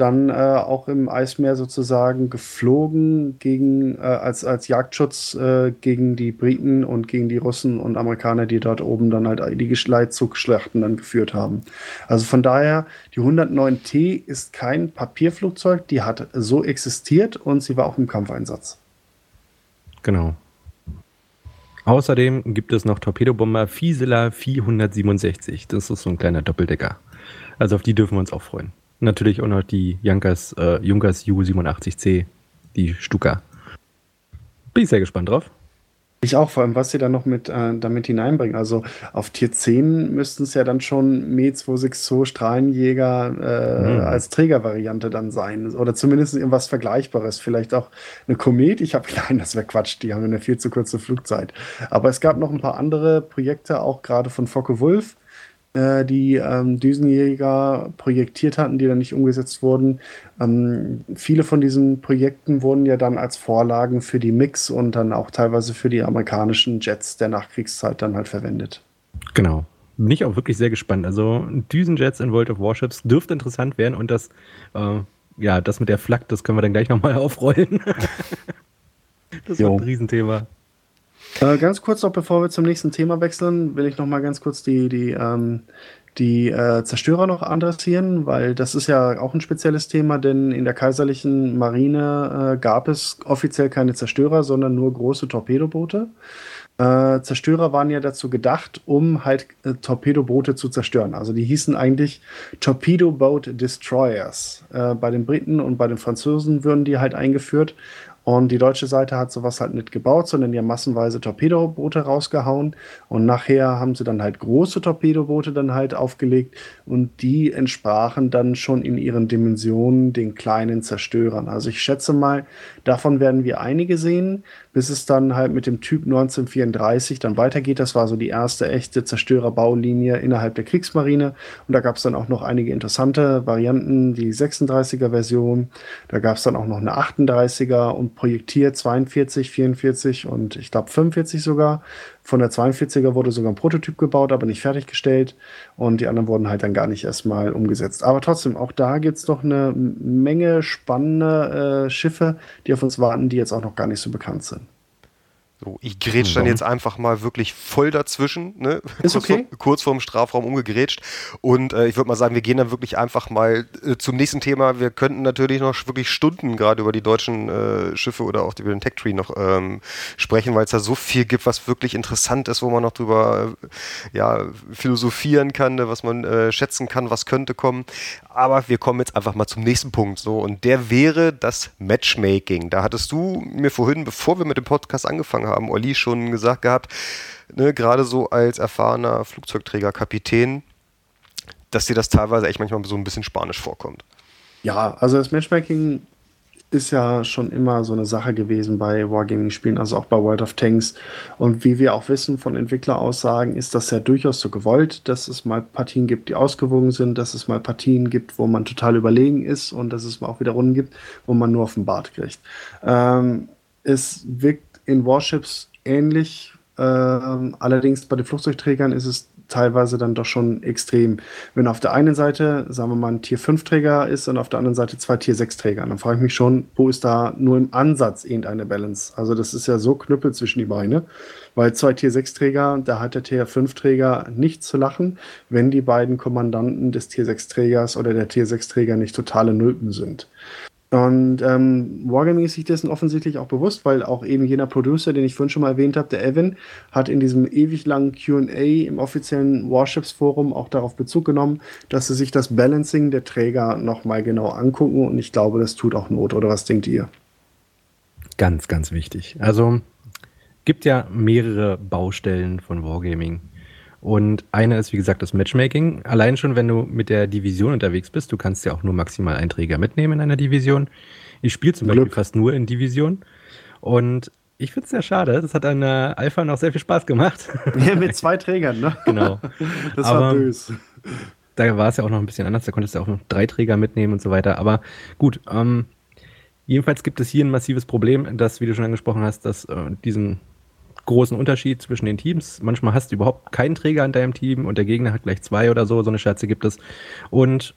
dann äh, auch im Eismeer sozusagen geflogen gegen, äh, als, als Jagdschutz äh, gegen die Briten und gegen die Russen und Amerikaner, die dort oben dann halt die Leitzugschlachten dann geführt haben. Also von daher, die 109T ist kein Papierflugzeug, die hat so existiert und sie war auch im Kampfeinsatz. Genau. Außerdem gibt es noch Torpedobomber Fieseler 467. Das ist so ein kleiner Doppeldecker. Also auf die dürfen wir uns auch freuen natürlich auch noch die Junkers, äh, Junkers U87C, die Stuka. Bin ich sehr gespannt drauf. Ich auch, vor allem, was sie da noch mit, äh, damit hineinbringen. Also auf Tier 10 müssten es ja dann schon Me 262 Strahlenjäger äh, mhm. als Trägervariante dann sein. Oder zumindest irgendwas Vergleichbares. Vielleicht auch eine Komet. Ich habe, nein, das wäre Quatsch, die haben eine viel zu kurze Flugzeit. Aber es gab noch ein paar andere Projekte, auch gerade von Focke Wulf äh, die ähm, Düsenjäger projektiert hatten, die dann nicht umgesetzt wurden. Ähm, viele von diesen Projekten wurden ja dann als Vorlagen für die Mix und dann auch teilweise für die amerikanischen Jets der Nachkriegszeit dann halt verwendet. Genau. Bin ich auch wirklich sehr gespannt. Also Düsenjets in World of Warships dürfte interessant werden und das, äh, ja, das mit der Flak, das können wir dann gleich nochmal aufrollen. das jo. wird ein Riesenthema. Äh, ganz kurz noch, bevor wir zum nächsten Thema wechseln, will ich noch mal ganz kurz die, die, ähm, die äh, Zerstörer noch adressieren, weil das ist ja auch ein spezielles Thema, denn in der kaiserlichen Marine äh, gab es offiziell keine Zerstörer, sondern nur große Torpedoboote. Äh, Zerstörer waren ja dazu gedacht, um halt äh, Torpedoboote zu zerstören. Also die hießen eigentlich Torpedo Boat Destroyers. Äh, bei den Briten und bei den Franzosen würden die halt eingeführt. Und die deutsche Seite hat sowas halt nicht gebaut, sondern haben massenweise Torpedoboote rausgehauen. Und nachher haben sie dann halt große Torpedoboote dann halt aufgelegt. Und die entsprachen dann schon in ihren Dimensionen den kleinen Zerstörern. Also ich schätze mal, davon werden wir einige sehen, bis es dann halt mit dem Typ 1934 dann weitergeht. Das war so die erste echte Zerstörerbaulinie innerhalb der Kriegsmarine. Und da gab es dann auch noch einige interessante Varianten, die 36er Version. Da gab es dann auch noch eine 38er und projektiert 42, 44 und ich glaube 45 sogar. Von der 42er wurde sogar ein Prototyp gebaut, aber nicht fertiggestellt. Und die anderen wurden halt dann gar nicht erstmal umgesetzt. Aber trotzdem, auch da gibt es doch eine Menge spannende äh, Schiffe, die auf uns warten, die jetzt auch noch gar nicht so bekannt sind. So, ich grätsch dann jetzt einfach mal wirklich voll dazwischen, ne? Ist kurz, okay. vor, kurz vorm Strafraum umgegrätscht. Und äh, ich würde mal sagen, wir gehen dann wirklich einfach mal äh, zum nächsten Thema. Wir könnten natürlich noch wirklich Stunden gerade über die deutschen äh, Schiffe oder auch über den Tech Tree noch ähm, sprechen, weil es da so viel gibt, was wirklich interessant ist, wo man noch drüber äh, ja, philosophieren kann, ne? was man äh, schätzen kann, was könnte kommen. Aber wir kommen jetzt einfach mal zum nächsten Punkt. So, und der wäre das Matchmaking. Da hattest du mir vorhin, bevor wir mit dem Podcast angefangen haben, Olli schon gesagt gehabt, ne, gerade so als erfahrener Flugzeugträger, Kapitän, dass dir das teilweise echt manchmal so ein bisschen spanisch vorkommt. Ja, also das Matchmaking ist ja schon immer so eine Sache gewesen bei Wargaming-Spielen, also auch bei World of Tanks. Und wie wir auch wissen von Entwickleraussagen, ist das ja durchaus so gewollt, dass es mal Partien gibt, die ausgewogen sind, dass es mal Partien gibt, wo man total überlegen ist und dass es mal auch wieder Runden gibt, wo man nur auf den Bart kriegt. Ähm, es wirkt in Warships ähnlich. Ähm, allerdings bei den Flugzeugträgern ist es teilweise dann doch schon extrem. Wenn auf der einen Seite, sagen wir mal, ein Tier 5 Träger ist und auf der anderen Seite zwei Tier 6 Träger, dann frage ich mich schon, wo ist da nur im Ansatz irgendeine Balance? Also das ist ja so Knüppel zwischen die Beine, weil zwei Tier 6 Träger, da hat der Tier 5 Träger nicht zu lachen, wenn die beiden Kommandanten des Tier 6 Trägers oder der Tier 6 Träger nicht totale Nulpen sind. Und ähm, Wargaming ist sich dessen offensichtlich auch bewusst, weil auch eben jener Producer, den ich vorhin schon mal erwähnt habe, der Evan, hat in diesem ewig langen QA im offiziellen Warships-Forum auch darauf Bezug genommen, dass sie sich das Balancing der Träger nochmal genau angucken. Und ich glaube, das tut auch Not. Oder was denkt ihr? Ganz, ganz wichtig. Also gibt ja mehrere Baustellen von Wargaming. Und eine ist, wie gesagt, das Matchmaking. Allein schon, wenn du mit der Division unterwegs bist, du kannst ja auch nur maximal einen Träger mitnehmen in einer Division. Ich spiele zum Glück. Beispiel fast nur in Division. Und ich finde es sehr schade. Das hat an der Alpha noch sehr viel Spaß gemacht. Ja, mit zwei Trägern, ne? Genau. Das Aber war böse. Da war es ja auch noch ein bisschen anders. Da konntest du auch noch drei Träger mitnehmen und so weiter. Aber gut, ähm, jedenfalls gibt es hier ein massives Problem, dass, wie du schon angesprochen hast, dass äh, diesen großen Unterschied zwischen den Teams. Manchmal hast du überhaupt keinen Träger in deinem Team und der Gegner hat gleich zwei oder so. So eine Scherze gibt es. Und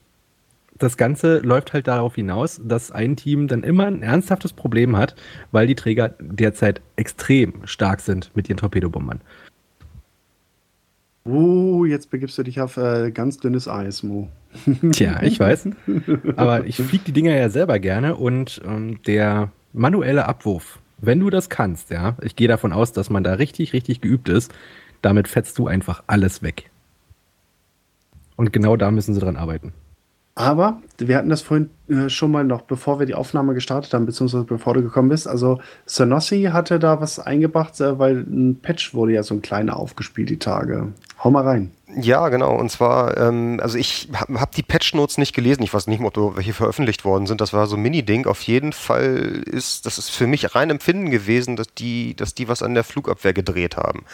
das Ganze läuft halt darauf hinaus, dass ein Team dann immer ein ernsthaftes Problem hat, weil die Träger derzeit extrem stark sind mit ihren Torpedobombern. Oh, jetzt begibst du dich auf äh, ganz dünnes Eis, Mo. Tja, ich weiß. Aber ich fliege die Dinger ja selber gerne und ähm, der manuelle Abwurf wenn du das kannst, ja, ich gehe davon aus, dass man da richtig, richtig geübt ist, damit fetzt du einfach alles weg. Und genau da müssen sie dran arbeiten. Aber wir hatten das vorhin äh, schon mal noch, bevor wir die Aufnahme gestartet haben, beziehungsweise bevor du gekommen bist. Also Sonossi hatte da was eingebracht, äh, weil ein Patch wurde ja so ein kleiner aufgespielt die Tage. Hau mal rein. Ja, genau. Und zwar, ähm, also ich habe hab die Patch Notes nicht gelesen. Ich weiß nicht, ob welche veröffentlicht worden sind. Das war so ein Mini-Ding. Auf jeden Fall ist, das ist für mich rein Empfinden gewesen, dass die, dass die was an der Flugabwehr gedreht haben.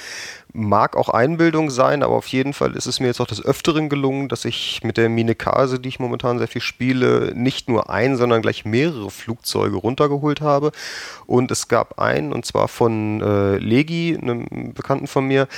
Mag auch Einbildung sein, aber auf jeden Fall ist es mir jetzt auch des Öfteren gelungen, dass ich mit der Minekase, die ich momentan sehr viel spiele, nicht nur ein, sondern gleich mehrere Flugzeuge runtergeholt habe. Und es gab einen, und zwar von äh, Legi, einem Bekannten von mir,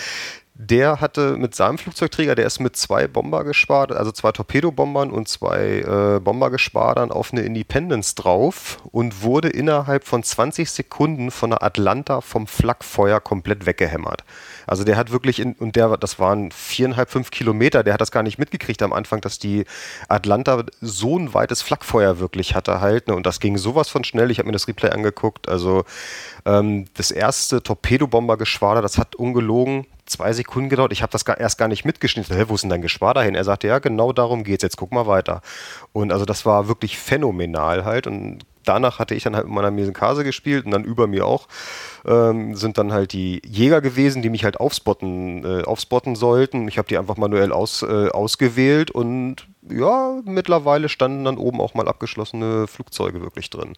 der hatte mit seinem Flugzeugträger, der ist mit zwei Bombergeschwadern, also zwei Torpedobombern und zwei äh, Bombergeschwadern auf eine Independence drauf und wurde innerhalb von 20 Sekunden von der Atlanta vom Flakfeuer komplett weggehämmert. Also der hat wirklich, in, und der, das waren viereinhalb, fünf Kilometer, der hat das gar nicht mitgekriegt am Anfang, dass die Atlanta so ein weites Flakfeuer wirklich hatte halt. Ne? Und das ging sowas von schnell. Ich habe mir das Replay angeguckt. Also ähm, das erste Torpedobombergeschwader, das hat ungelogen zwei Sekunden gedauert. Ich habe das erst gar nicht mitgeschnitten. Hä, wo ist denn dein Geschwader hin? Er sagte, ja, genau darum geht's. Jetzt guck mal weiter. Und also das war wirklich phänomenal halt. Und danach hatte ich dann halt mit meiner Mesenkase gespielt und dann über mir auch ähm, sind dann halt die Jäger gewesen, die mich halt aufspotten, äh, aufspotten sollten. Ich habe die einfach manuell aus, äh, ausgewählt und ja, mittlerweile standen dann oben auch mal abgeschlossene Flugzeuge wirklich drin.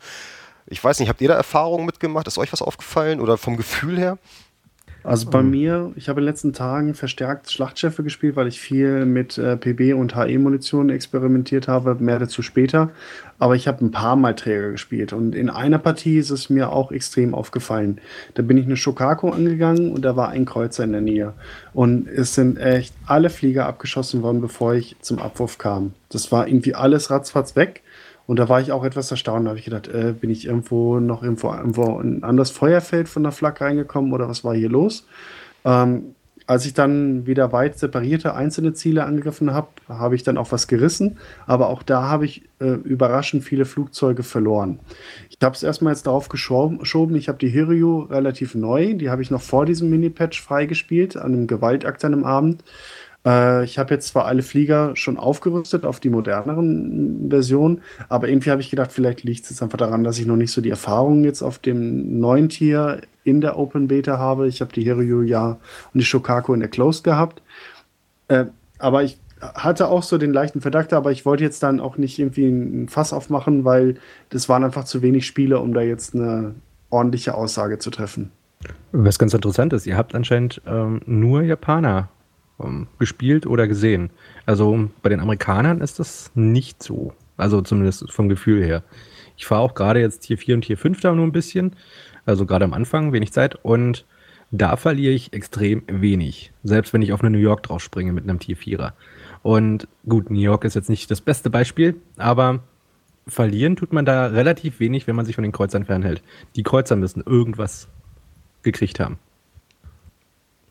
Ich weiß nicht, habt ihr da Erfahrungen mitgemacht? Ist euch was aufgefallen oder vom Gefühl her? Also bei mhm. mir, ich habe in den letzten Tagen verstärkt Schlachtschiffe gespielt, weil ich viel mit äh, PB und HE-Munition experimentiert habe, mehr dazu später. Aber ich habe ein paar Mal Träger gespielt und in einer Partie ist es mir auch extrem aufgefallen. Da bin ich eine Shokaku angegangen und da war ein Kreuzer in der Nähe. Und es sind echt alle Flieger abgeschossen worden, bevor ich zum Abwurf kam. Das war irgendwie alles ratzfatz weg. Und da war ich auch etwas erstaunt. Da habe ich gedacht, äh, bin ich irgendwo noch irgendwo, irgendwo in ein anderes Feuerfeld von der Flak reingekommen oder was war hier los? Ähm, als ich dann wieder weit separierte einzelne Ziele angegriffen habe, habe ich dann auch was gerissen. Aber auch da habe ich äh, überraschend viele Flugzeuge verloren. Ich habe es erstmal jetzt darauf geschoben. Ich habe die Hiryu relativ neu. Die habe ich noch vor diesem Mini-Patch freigespielt, an einem Gewaltakt an einem Abend. Äh, ich habe jetzt zwar alle Flieger schon aufgerüstet auf die moderneren Versionen, aber irgendwie habe ich gedacht, vielleicht liegt es jetzt einfach daran, dass ich noch nicht so die Erfahrung jetzt auf dem neuen Tier in der Open Beta habe. Ich habe die Hiryu ja und die Shokaku in der Closed gehabt. Äh, aber ich hatte auch so den leichten Verdacht, aber ich wollte jetzt dann auch nicht irgendwie ein Fass aufmachen, weil das waren einfach zu wenig Spiele, um da jetzt eine ordentliche Aussage zu treffen. Was ganz interessant ist, ihr habt anscheinend ähm, nur Japaner ähm, gespielt oder gesehen. Also bei den Amerikanern ist das nicht so. Also zumindest vom Gefühl her. Ich fahre auch gerade jetzt Tier 4 und Tier 5 da nur ein bisschen. Also gerade am Anfang, wenig Zeit. Und da verliere ich extrem wenig. Selbst wenn ich auf eine New York drauf springe mit einem Tier 4er. Und gut, New York ist jetzt nicht das beste Beispiel, aber verlieren tut man da relativ wenig, wenn man sich von den Kreuzern fernhält. Die Kreuzer müssen irgendwas gekriegt haben.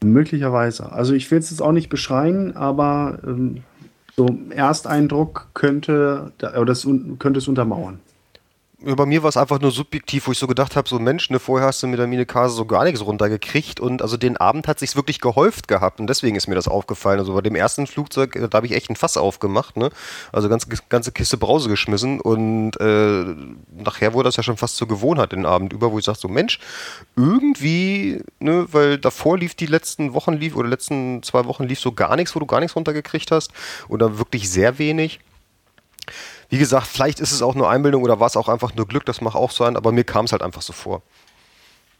Möglicherweise. Also ich will es jetzt auch nicht beschreien, aber ähm, so Ersteindruck könnte, oder das, könnte es untermauern bei mir war es einfach nur subjektiv, wo ich so gedacht habe, so Mensch, ne, vorher hast du mit der Minikase so gar nichts runtergekriegt und also den Abend hat sich's wirklich gehäuft gehabt und deswegen ist mir das aufgefallen. Also bei dem ersten Flugzeug, äh, da habe ich echt ein Fass aufgemacht, ne? Also ganz, ganze Kiste Brause geschmissen und äh, nachher wurde das ja schon fast zur Gewohnheit den Abend über, wo ich sage so Mensch, irgendwie, ne, weil davor lief die letzten Wochen lief oder letzten zwei Wochen lief so gar nichts, wo du gar nichts runtergekriegt hast oder wirklich sehr wenig wie gesagt, vielleicht ist es auch nur Einbildung oder war es auch einfach nur Glück, das mag auch sein, aber mir kam es halt einfach so vor.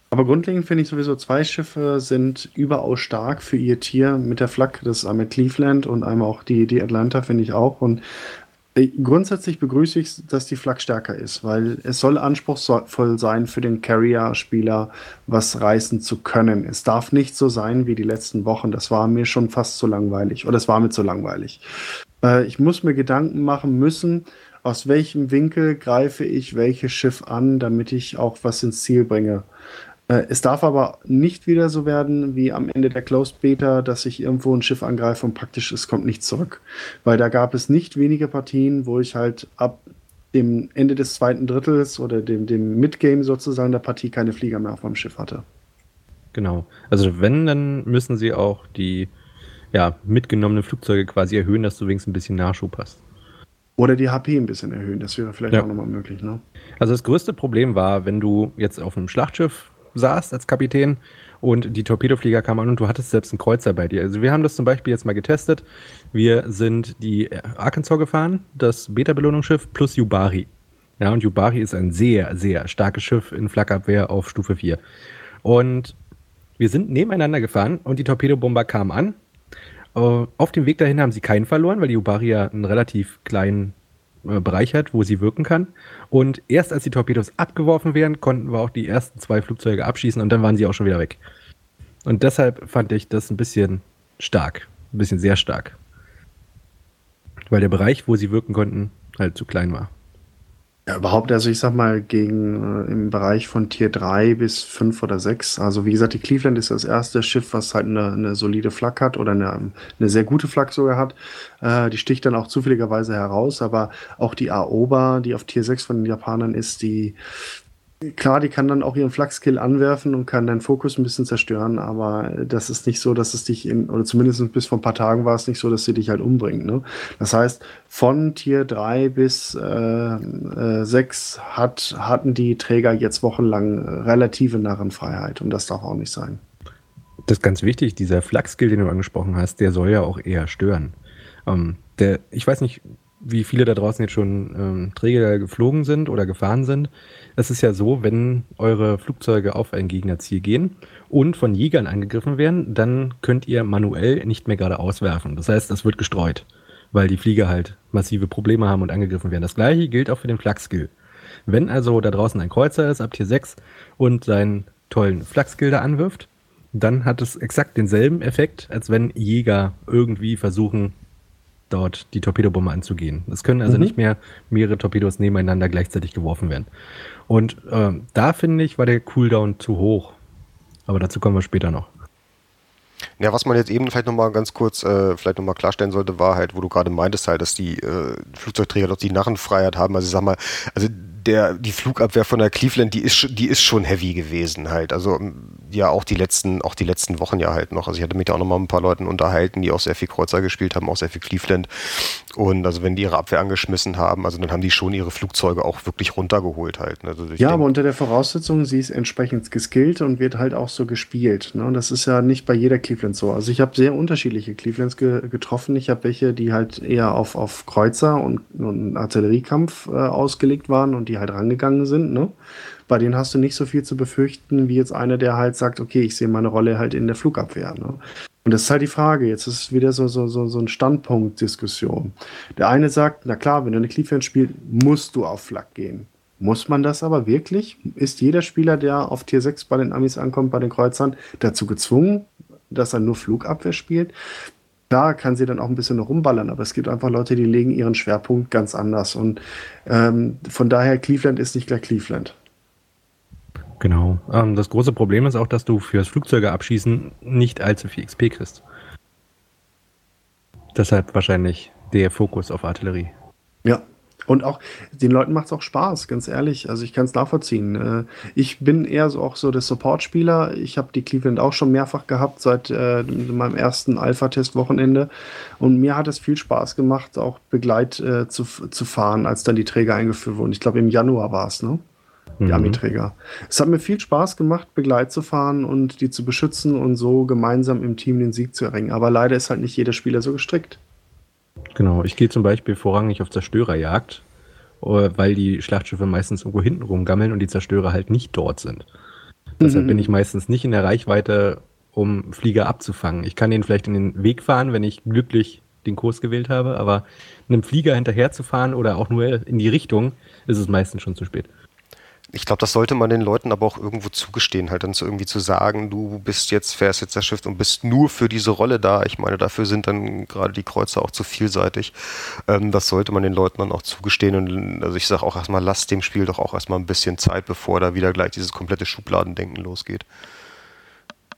Aber grundlegend finde ich sowieso, zwei Schiffe sind überaus stark für ihr Tier mit der Flak. Das ist einmal Cleveland und einmal auch die, die Atlanta, finde ich auch. Und äh, grundsätzlich begrüße ich, dass die Flak stärker ist, weil es soll anspruchsvoll sein für den Carrier-Spieler, was reißen zu können. Es darf nicht so sein wie die letzten Wochen. Das war mir schon fast zu langweilig. Oder es war mir zu langweilig. Äh, ich muss mir Gedanken machen müssen, aus welchem Winkel greife ich welches Schiff an, damit ich auch was ins Ziel bringe. Äh, es darf aber nicht wieder so werden wie am Ende der Closed Beta, dass ich irgendwo ein Schiff angreife und praktisch es kommt nicht zurück. Weil da gab es nicht wenige Partien, wo ich halt ab dem Ende des zweiten Drittels oder dem, dem Midgame sozusagen der Partie keine Flieger mehr auf meinem Schiff hatte. Genau. Also wenn, dann müssen sie auch die ja, mitgenommene Flugzeuge quasi erhöhen, dass du wenigstens ein bisschen Nachschub hast. Oder die HP ein bisschen erhöhen, das wäre vielleicht ja. auch nochmal möglich. Ne? Also das größte Problem war, wenn du jetzt auf einem Schlachtschiff saßt als Kapitän und die Torpedoflieger kamen an und du hattest selbst einen Kreuzer bei dir. Also wir haben das zum Beispiel jetzt mal getestet. Wir sind die Arkansas gefahren, das Beta-Belohnungsschiff plus Yubari. Ja, und Yubari ist ein sehr, sehr starkes Schiff in Flakabwehr auf Stufe 4. Und wir sind nebeneinander gefahren und die Torpedobomber kamen an auf dem Weg dahin haben sie keinen verloren, weil die Ubaria einen relativ kleinen äh, Bereich hat, wo sie wirken kann. Und erst als die Torpedos abgeworfen werden, konnten wir auch die ersten zwei Flugzeuge abschießen und dann waren sie auch schon wieder weg. Und deshalb fand ich das ein bisschen stark. Ein bisschen sehr stark. Weil der Bereich, wo sie wirken konnten, halt zu klein war. Ja, überhaupt, also ich sag mal, gegen äh, im Bereich von Tier 3 bis 5 oder 6. Also wie gesagt, die Cleveland ist das erste Schiff, was halt eine, eine solide Flak hat oder eine, eine sehr gute Flak sogar hat. Äh, die sticht dann auch zufälligerweise heraus, aber auch die Aoba, die auf Tier 6 von den Japanern ist, die Klar, die kann dann auch ihren Flak-Skill anwerfen und kann deinen Fokus ein bisschen zerstören, aber das ist nicht so, dass es dich in, oder zumindest bis vor ein paar Tagen war es nicht so, dass sie dich halt umbringt. Ne? Das heißt, von Tier 3 bis äh, äh, 6 hat, hatten die Träger jetzt wochenlang relative Narrenfreiheit und das darf auch nicht sein. Das ist ganz wichtig, dieser Flak-Skill, den du angesprochen hast, der soll ja auch eher stören. Ähm, der, ich weiß nicht, wie viele da draußen jetzt schon ähm, Träger geflogen sind oder gefahren sind. Es ist ja so, wenn eure Flugzeuge auf ein Gegnerziel gehen und von Jägern angegriffen werden, dann könnt ihr manuell nicht mehr gerade auswerfen. Das heißt, es wird gestreut, weil die Flieger halt massive Probleme haben und angegriffen werden. Das gleiche gilt auch für den Flak-Skill. Wenn also da draußen ein Kreuzer ist, ab Tier 6 und seinen tollen Flak-Skill da anwirft, dann hat es exakt denselben Effekt, als wenn Jäger irgendwie versuchen, dort die Torpedobombe anzugehen. Es können also mhm. nicht mehr mehrere Torpedos nebeneinander gleichzeitig geworfen werden. Und äh, da finde ich, war der Cooldown zu hoch. Aber dazu kommen wir später noch. Ja, was man jetzt eben vielleicht nochmal ganz kurz äh, vielleicht nochmal klarstellen sollte, war halt, wo du gerade meintest halt, dass die äh, Flugzeugträger doch die Narrenfreiheit haben. Also ich sag mal, also der, die Flugabwehr von der Cleveland, die ist, die ist schon heavy gewesen halt. Also ja auch die letzten, auch die letzten Wochen ja halt noch. Also ich hatte mich da auch noch mal mit ein paar Leuten unterhalten, die auch sehr viel Kreuzer gespielt haben, auch sehr viel Cleveland. Und also wenn die ihre Abwehr angeschmissen haben, also dann haben die schon ihre Flugzeuge auch wirklich runtergeholt halt. Ne? Also ja, denke, aber unter der Voraussetzung, sie ist entsprechend geskillt und wird halt auch so gespielt. Ne? Und das ist ja nicht bei jeder Cleveland so. Also ich habe sehr unterschiedliche Clevelands ge getroffen. Ich habe welche, die halt eher auf, auf Kreuzer und, und Artilleriekampf äh, ausgelegt waren und die halt rangegangen sind. Ne? bei denen hast du nicht so viel zu befürchten, wie jetzt einer, der halt sagt, okay, ich sehe meine Rolle halt in der Flugabwehr. Ne? Und das ist halt die Frage. Jetzt ist es wieder so, so, so, so ein Standpunktdiskussion. Der eine sagt, na klar, wenn du eine Cleveland spielst, musst du auf Flak gehen. Muss man das aber wirklich? Ist jeder Spieler, der auf Tier 6 bei den Amis ankommt, bei den Kreuzern, dazu gezwungen, dass er nur Flugabwehr spielt? Da kann sie dann auch ein bisschen rumballern, aber es gibt einfach Leute, die legen ihren Schwerpunkt ganz anders. Und ähm, von daher, Cleveland ist nicht gleich Cleveland. Genau. Ähm, das große Problem ist auch, dass du fürs Flugzeuge abschießen nicht allzu viel XP kriegst. Deshalb wahrscheinlich der Fokus auf Artillerie. Ja. Und auch den Leuten macht es auch Spaß, ganz ehrlich. Also ich kann es nachvollziehen. Äh, ich bin eher so auch so der Support-Spieler. Ich habe die Cleveland auch schon mehrfach gehabt seit äh, meinem ersten Alpha-Test-Wochenende. Und mir hat es viel Spaß gemacht, auch Begleit äh, zu, zu fahren, als dann die Träger eingeführt wurden. Ich glaube im Januar war es, ne? die mhm. Army-Träger. Es hat mir viel Spaß gemacht, Begleit zu fahren und die zu beschützen und so gemeinsam im Team den Sieg zu erringen. Aber leider ist halt nicht jeder Spieler so gestrickt. Genau, ich gehe zum Beispiel vorrangig auf Zerstörerjagd, äh, weil die Schlachtschiffe meistens irgendwo hinten rumgammeln und die Zerstörer halt nicht dort sind. Deshalb mhm. bin ich meistens nicht in der Reichweite, um Flieger abzufangen. Ich kann den vielleicht in den Weg fahren, wenn ich glücklich den Kurs gewählt habe, aber einem Flieger hinterher zu fahren oder auch nur in die Richtung, ist es meistens schon zu spät ich glaube, das sollte man den Leuten aber auch irgendwo zugestehen, halt dann so irgendwie zu sagen, du bist jetzt, fährst jetzt das Schiff und bist nur für diese Rolle da. Ich meine, dafür sind dann gerade die Kreuzer auch zu vielseitig. Ähm, das sollte man den Leuten dann auch zugestehen. Und also ich sage auch erstmal, lass dem Spiel doch auch erstmal ein bisschen Zeit, bevor da wieder gleich dieses komplette Schubladendenken losgeht.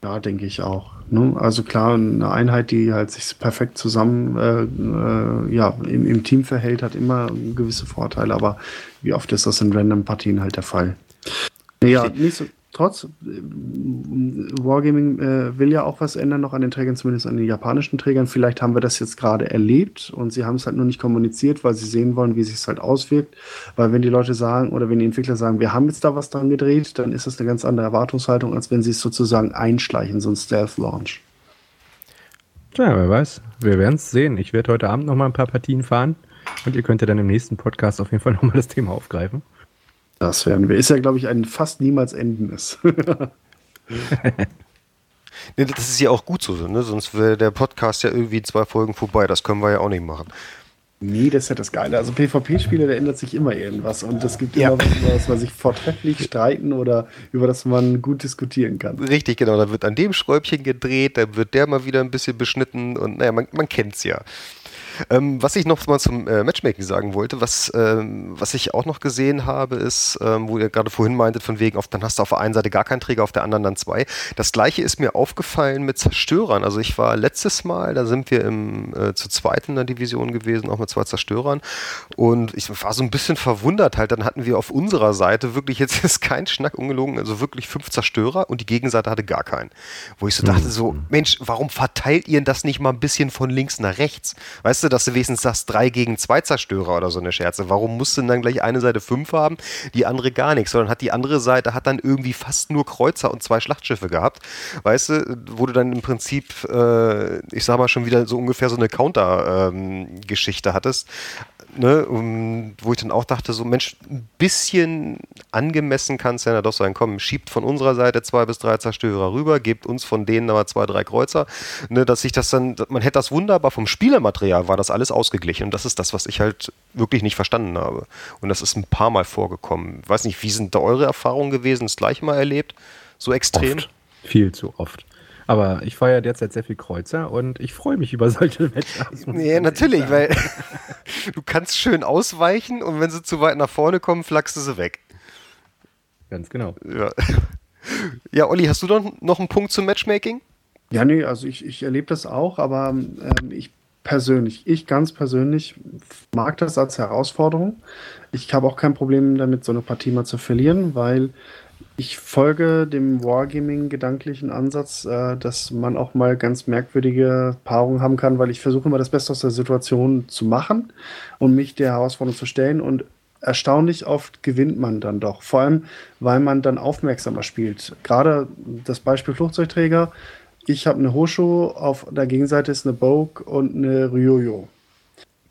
Ja, denke ich auch. Ne? Also klar, eine Einheit, die halt sich perfekt zusammen äh, äh, ja, im, im, Team verhält, hat immer gewisse Vorteile, aber wie oft ist das in random Partien halt der Fall? Ja, nicht so, trotz, äh, Wargaming äh, will ja auch was ändern, noch an den Trägern, zumindest an den japanischen Trägern. Vielleicht haben wir das jetzt gerade erlebt und sie haben es halt nur nicht kommuniziert, weil sie sehen wollen, wie sich es halt auswirkt. Weil wenn die Leute sagen oder wenn die Entwickler sagen, wir haben jetzt da was dran gedreht, dann ist das eine ganz andere Erwartungshaltung, als wenn sie es sozusagen einschleichen, so ein Stealth-Launch. Ja, wer weiß. Wir werden es sehen. Ich werde heute Abend noch mal ein paar Partien fahren und ihr könnt ja dann im nächsten Podcast auf jeden Fall noch mal das Thema aufgreifen. Das werden wir. Ist ja, glaube ich, ein fast niemals endendes. nee, das ist ja auch gut so, ne? sonst wäre der Podcast ja irgendwie zwei Folgen vorbei. Das können wir ja auch nicht machen. Nee, das ist ja das Geile. Also PvP-Spiele, da ändert sich immer irgendwas und es gibt ja. immer was, was sich vortrefflich streiten oder über das man gut diskutieren kann. Richtig, genau. Da wird an dem Schräubchen gedreht, da wird der mal wieder ein bisschen beschnitten und naja, man, man kennt es ja. Ähm, was ich noch mal zum äh, Matchmaking sagen wollte, was, ähm, was ich auch noch gesehen habe, ist, ähm, wo ihr gerade vorhin meintet, von wegen, auf, dann hast du auf der einen Seite gar keinen Träger, auf der anderen dann zwei. Das gleiche ist mir aufgefallen mit Zerstörern. Also ich war letztes Mal, da sind wir im, äh, zu zweit in der Division gewesen, auch mit zwei Zerstörern. Und ich war so ein bisschen verwundert halt, dann hatten wir auf unserer Seite wirklich, jetzt ist kein Schnack ungelogen, also wirklich fünf Zerstörer und die Gegenseite hatte gar keinen. Wo ich so dachte, so, mhm. Mensch, warum verteilt ihr das nicht mal ein bisschen von links nach rechts? Weißt du, du, dass du wenigstens sagst, drei gegen zwei Zerstörer oder so eine Scherze. Warum musst du denn dann gleich eine Seite fünf haben, die andere gar nichts? Sondern hat die andere Seite hat dann irgendwie fast nur Kreuzer und zwei Schlachtschiffe gehabt. Weißt du, wo du dann im Prinzip, äh, ich sag mal, schon wieder so ungefähr so eine Counter-Geschichte ähm, hattest ne, um, wo ich dann auch dachte, so Mensch, ein bisschen angemessen kann es ja doch sein. Komm, schiebt von unserer Seite zwei bis drei Zerstörer rüber, gebt uns von denen aber zwei, drei Kreuzer. Ne, dass sich das dann, man hätte das wunderbar vom Spielermaterial war das alles ausgeglichen. Und das ist das, was ich halt wirklich nicht verstanden habe. Und das ist ein paar Mal vorgekommen. Ich weiß nicht, wie sind da eure Erfahrungen gewesen? Das gleiche mal erlebt? So extrem? Oft. Viel zu oft. Aber ich fahre ja derzeit sehr viel Kreuzer und ich freue mich über solche Matchups. Ja, natürlich, weil du kannst schön ausweichen und wenn sie zu weit nach vorne kommen, flachst du sie weg. Ganz genau. Ja, ja Olli, hast du noch, noch einen Punkt zum Matchmaking? Ja, nee, also ich, ich erlebe das auch, aber ähm, ich persönlich, ich ganz persönlich mag das als Herausforderung. Ich habe auch kein Problem damit, so eine Partie mal zu verlieren, weil Ich folge dem Wargaming-gedanklichen Ansatz, äh, dass man auch mal ganz merkwürdige Paarungen haben kann, weil ich versuche immer das Beste aus der Situation zu machen und mich der Herausforderung zu stellen und erstaunlich oft gewinnt man dann doch. Vor allem, weil man dann aufmerksamer spielt. Gerade das Beispiel Flugzeugträger. Ich habe eine Hosho, auf der Gegenseite ist eine Bogue und eine Ryoyo.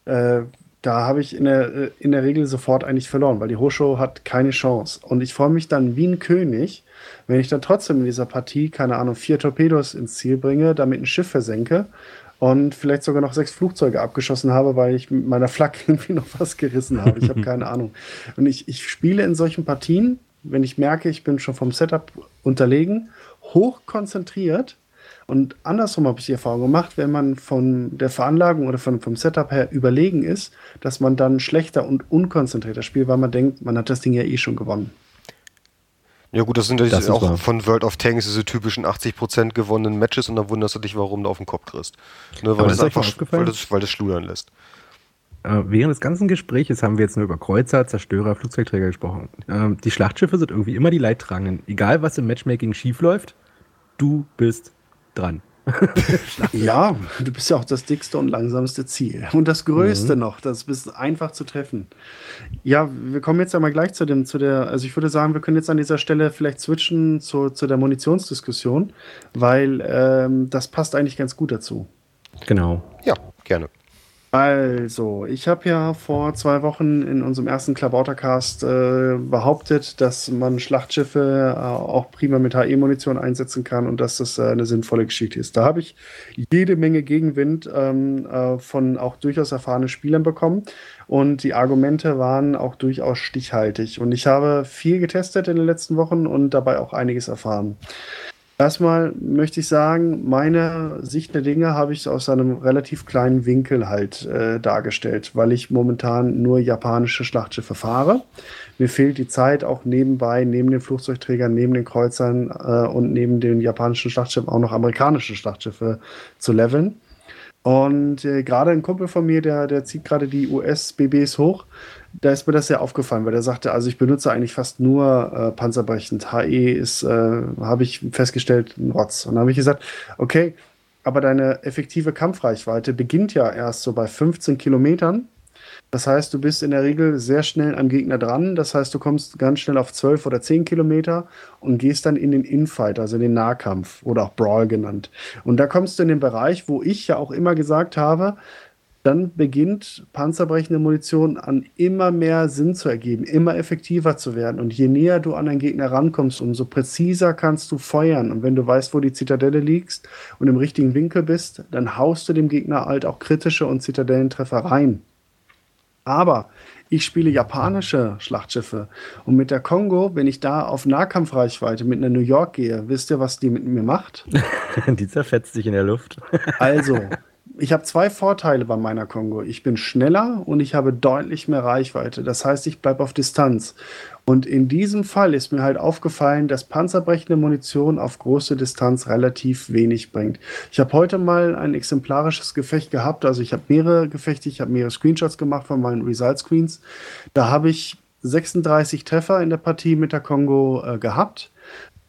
Äh, da habe ich in der, äh, in der Regel sofort eigentlich verloren, weil die Hosho hat keine Chance. Und ich freue mich dann wie ein König, wenn ich dann trotzdem in dieser Partie, keine Ahnung, vier Torpedos ins Ziel bringe, damit ein Schiff versenke und vielleicht sogar noch sechs Flugzeuge abgeschossen habe, weil ich mit meiner Flak irgendwie noch was gerissen habe. Ich habe keine Ahnung. Und ich, ich spiele in solchen Partien, wenn ich merke, ich bin schon vom Setup unterlegen, hoch konzentriert und andersrum habe ich die Erfahrung gemacht, wenn man von der Veranlagung oder von, vom Setup her überlegen ist, dass man dann schlechter und unkonzentrierter spielt, weil man denkt, man hat das Ding ja eh schon gewonnen. Ja gut, das sind ja das auch wahr. von World of Tanks diese typischen 80% gewonnenen Matches und dann wunderst du dich, warum du auf den Kopf kriegst. Ne, weil, das einfach, weil, das, weil das schludern lässt. Äh, während des ganzen Gesprächs haben wir jetzt nur über Kreuzer, Zerstörer, Flugzeugträger gesprochen. Ähm, die Schlachtschiffe sind irgendwie immer die Leidtragenden. Egal, was im Matchmaking schiefläuft, du bist dran. ja, du bist ja auch das dickste und langsamste Ziel. Und das größte mhm. noch, das ist einfach zu treffen. Ja, wir kommen jetzt einmal gleich zu dem, zu der, also ich würde sagen, wir können jetzt an dieser Stelle vielleicht switchen zu, zu der Munitionsdiskussion, weil ähm, das passt eigentlich ganz gut dazu. Genau. Ja, gerne. Also, ich habe ja vor zwei Wochen in unserem ersten Klabautercast äh, behauptet, dass man Schlachtschiffe äh, auch prima mit HE-Munition einsetzen kann und dass das äh, eine sinnvolle Geschichte ist. Da habe ich jede Menge Gegenwind ähm, äh, von auch durchaus erfahrenen Spielern bekommen und die Argumente waren auch durchaus stichhaltig. Und ich habe viel getestet in den letzten Wochen und dabei auch einiges erfahren. Erstmal möchte ich sagen, meine Sicht der Dinge habe ich aus einem relativ kleinen Winkel halt äh, dargestellt, weil ich momentan nur japanische Schlachtschiffe fahre. Mir fehlt die Zeit, auch nebenbei, neben den Flugzeugträgern, neben den Kreuzern äh, und neben den japanischen Schlachtschiffen auch noch amerikanische Schlachtschiffe zu leveln. Und äh, gerade ein Kumpel von mir, der, der zieht gerade die US-BBs hoch, da ist mir das sehr aufgefallen, weil der sagte, also ich benutze eigentlich fast nur äh, panzerbrechend. HE ist, äh, habe ich festgestellt, ein Rotz. Und dann habe ich gesagt, okay, aber deine effektive Kampfreichweite beginnt ja erst so bei 15 Kilometern. Das heißt, du bist in der Regel sehr schnell am Gegner dran. Das heißt, du kommst ganz schnell auf 12 oder 10 Kilometer und gehst dann in den Infight, also in den Nahkampf oder auch Brawl genannt. Und da kommst du in den Bereich, wo ich ja auch immer gesagt habe, dann beginnt panzerbrechende Munition an immer mehr Sinn zu ergeben, immer effektiver zu werden. Und je näher du an einen Gegner rankommst, umso präziser kannst du feuern. Und wenn du weißt, wo die Zitadelle liegt und im richtigen Winkel bist, dann haust du dem Gegner halt auch kritische und Zitadellentreffer rein. Aber ich spiele japanische Schlachtschiffe. Und mit der Kongo, wenn ich da auf Nahkampfreichweite mit einer New York gehe, wisst ihr, was die mit mir macht? die zerfetzt sich in der Luft. also, ich habe zwei Vorteile bei meiner Kongo. Ich bin schneller und ich habe deutlich mehr Reichweite. Das heißt, ich bleibe auf Distanz. Und in diesem Fall ist mir halt aufgefallen, dass panzerbrechende Munition auf große Distanz relativ wenig bringt. Ich habe heute mal ein exemplarisches Gefecht gehabt. Also ich habe mehrere Gefechte, ich habe mehrere Screenshots gemacht von meinen Result Screens. Da habe ich 36 Treffer in der Partie mit der Kongo äh, gehabt.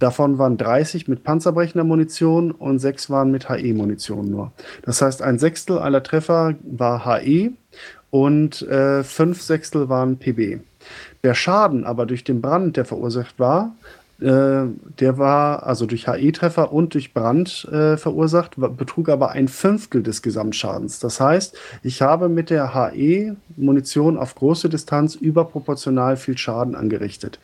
Davon waren 30 mit panzerbrechender Munition und 6 waren mit HE-Munition nur. Das heißt, ein Sechstel aller Treffer war HE und äh, fünf Sechstel waren PB. Der Schaden aber durch den Brand, der verursacht war, äh, der war also durch HE-Treffer und durch Brand äh, verursacht, betrug aber ein Fünftel des Gesamtschadens. Das heißt, ich habe mit der HE-Munition auf große Distanz überproportional viel Schaden angerichtet.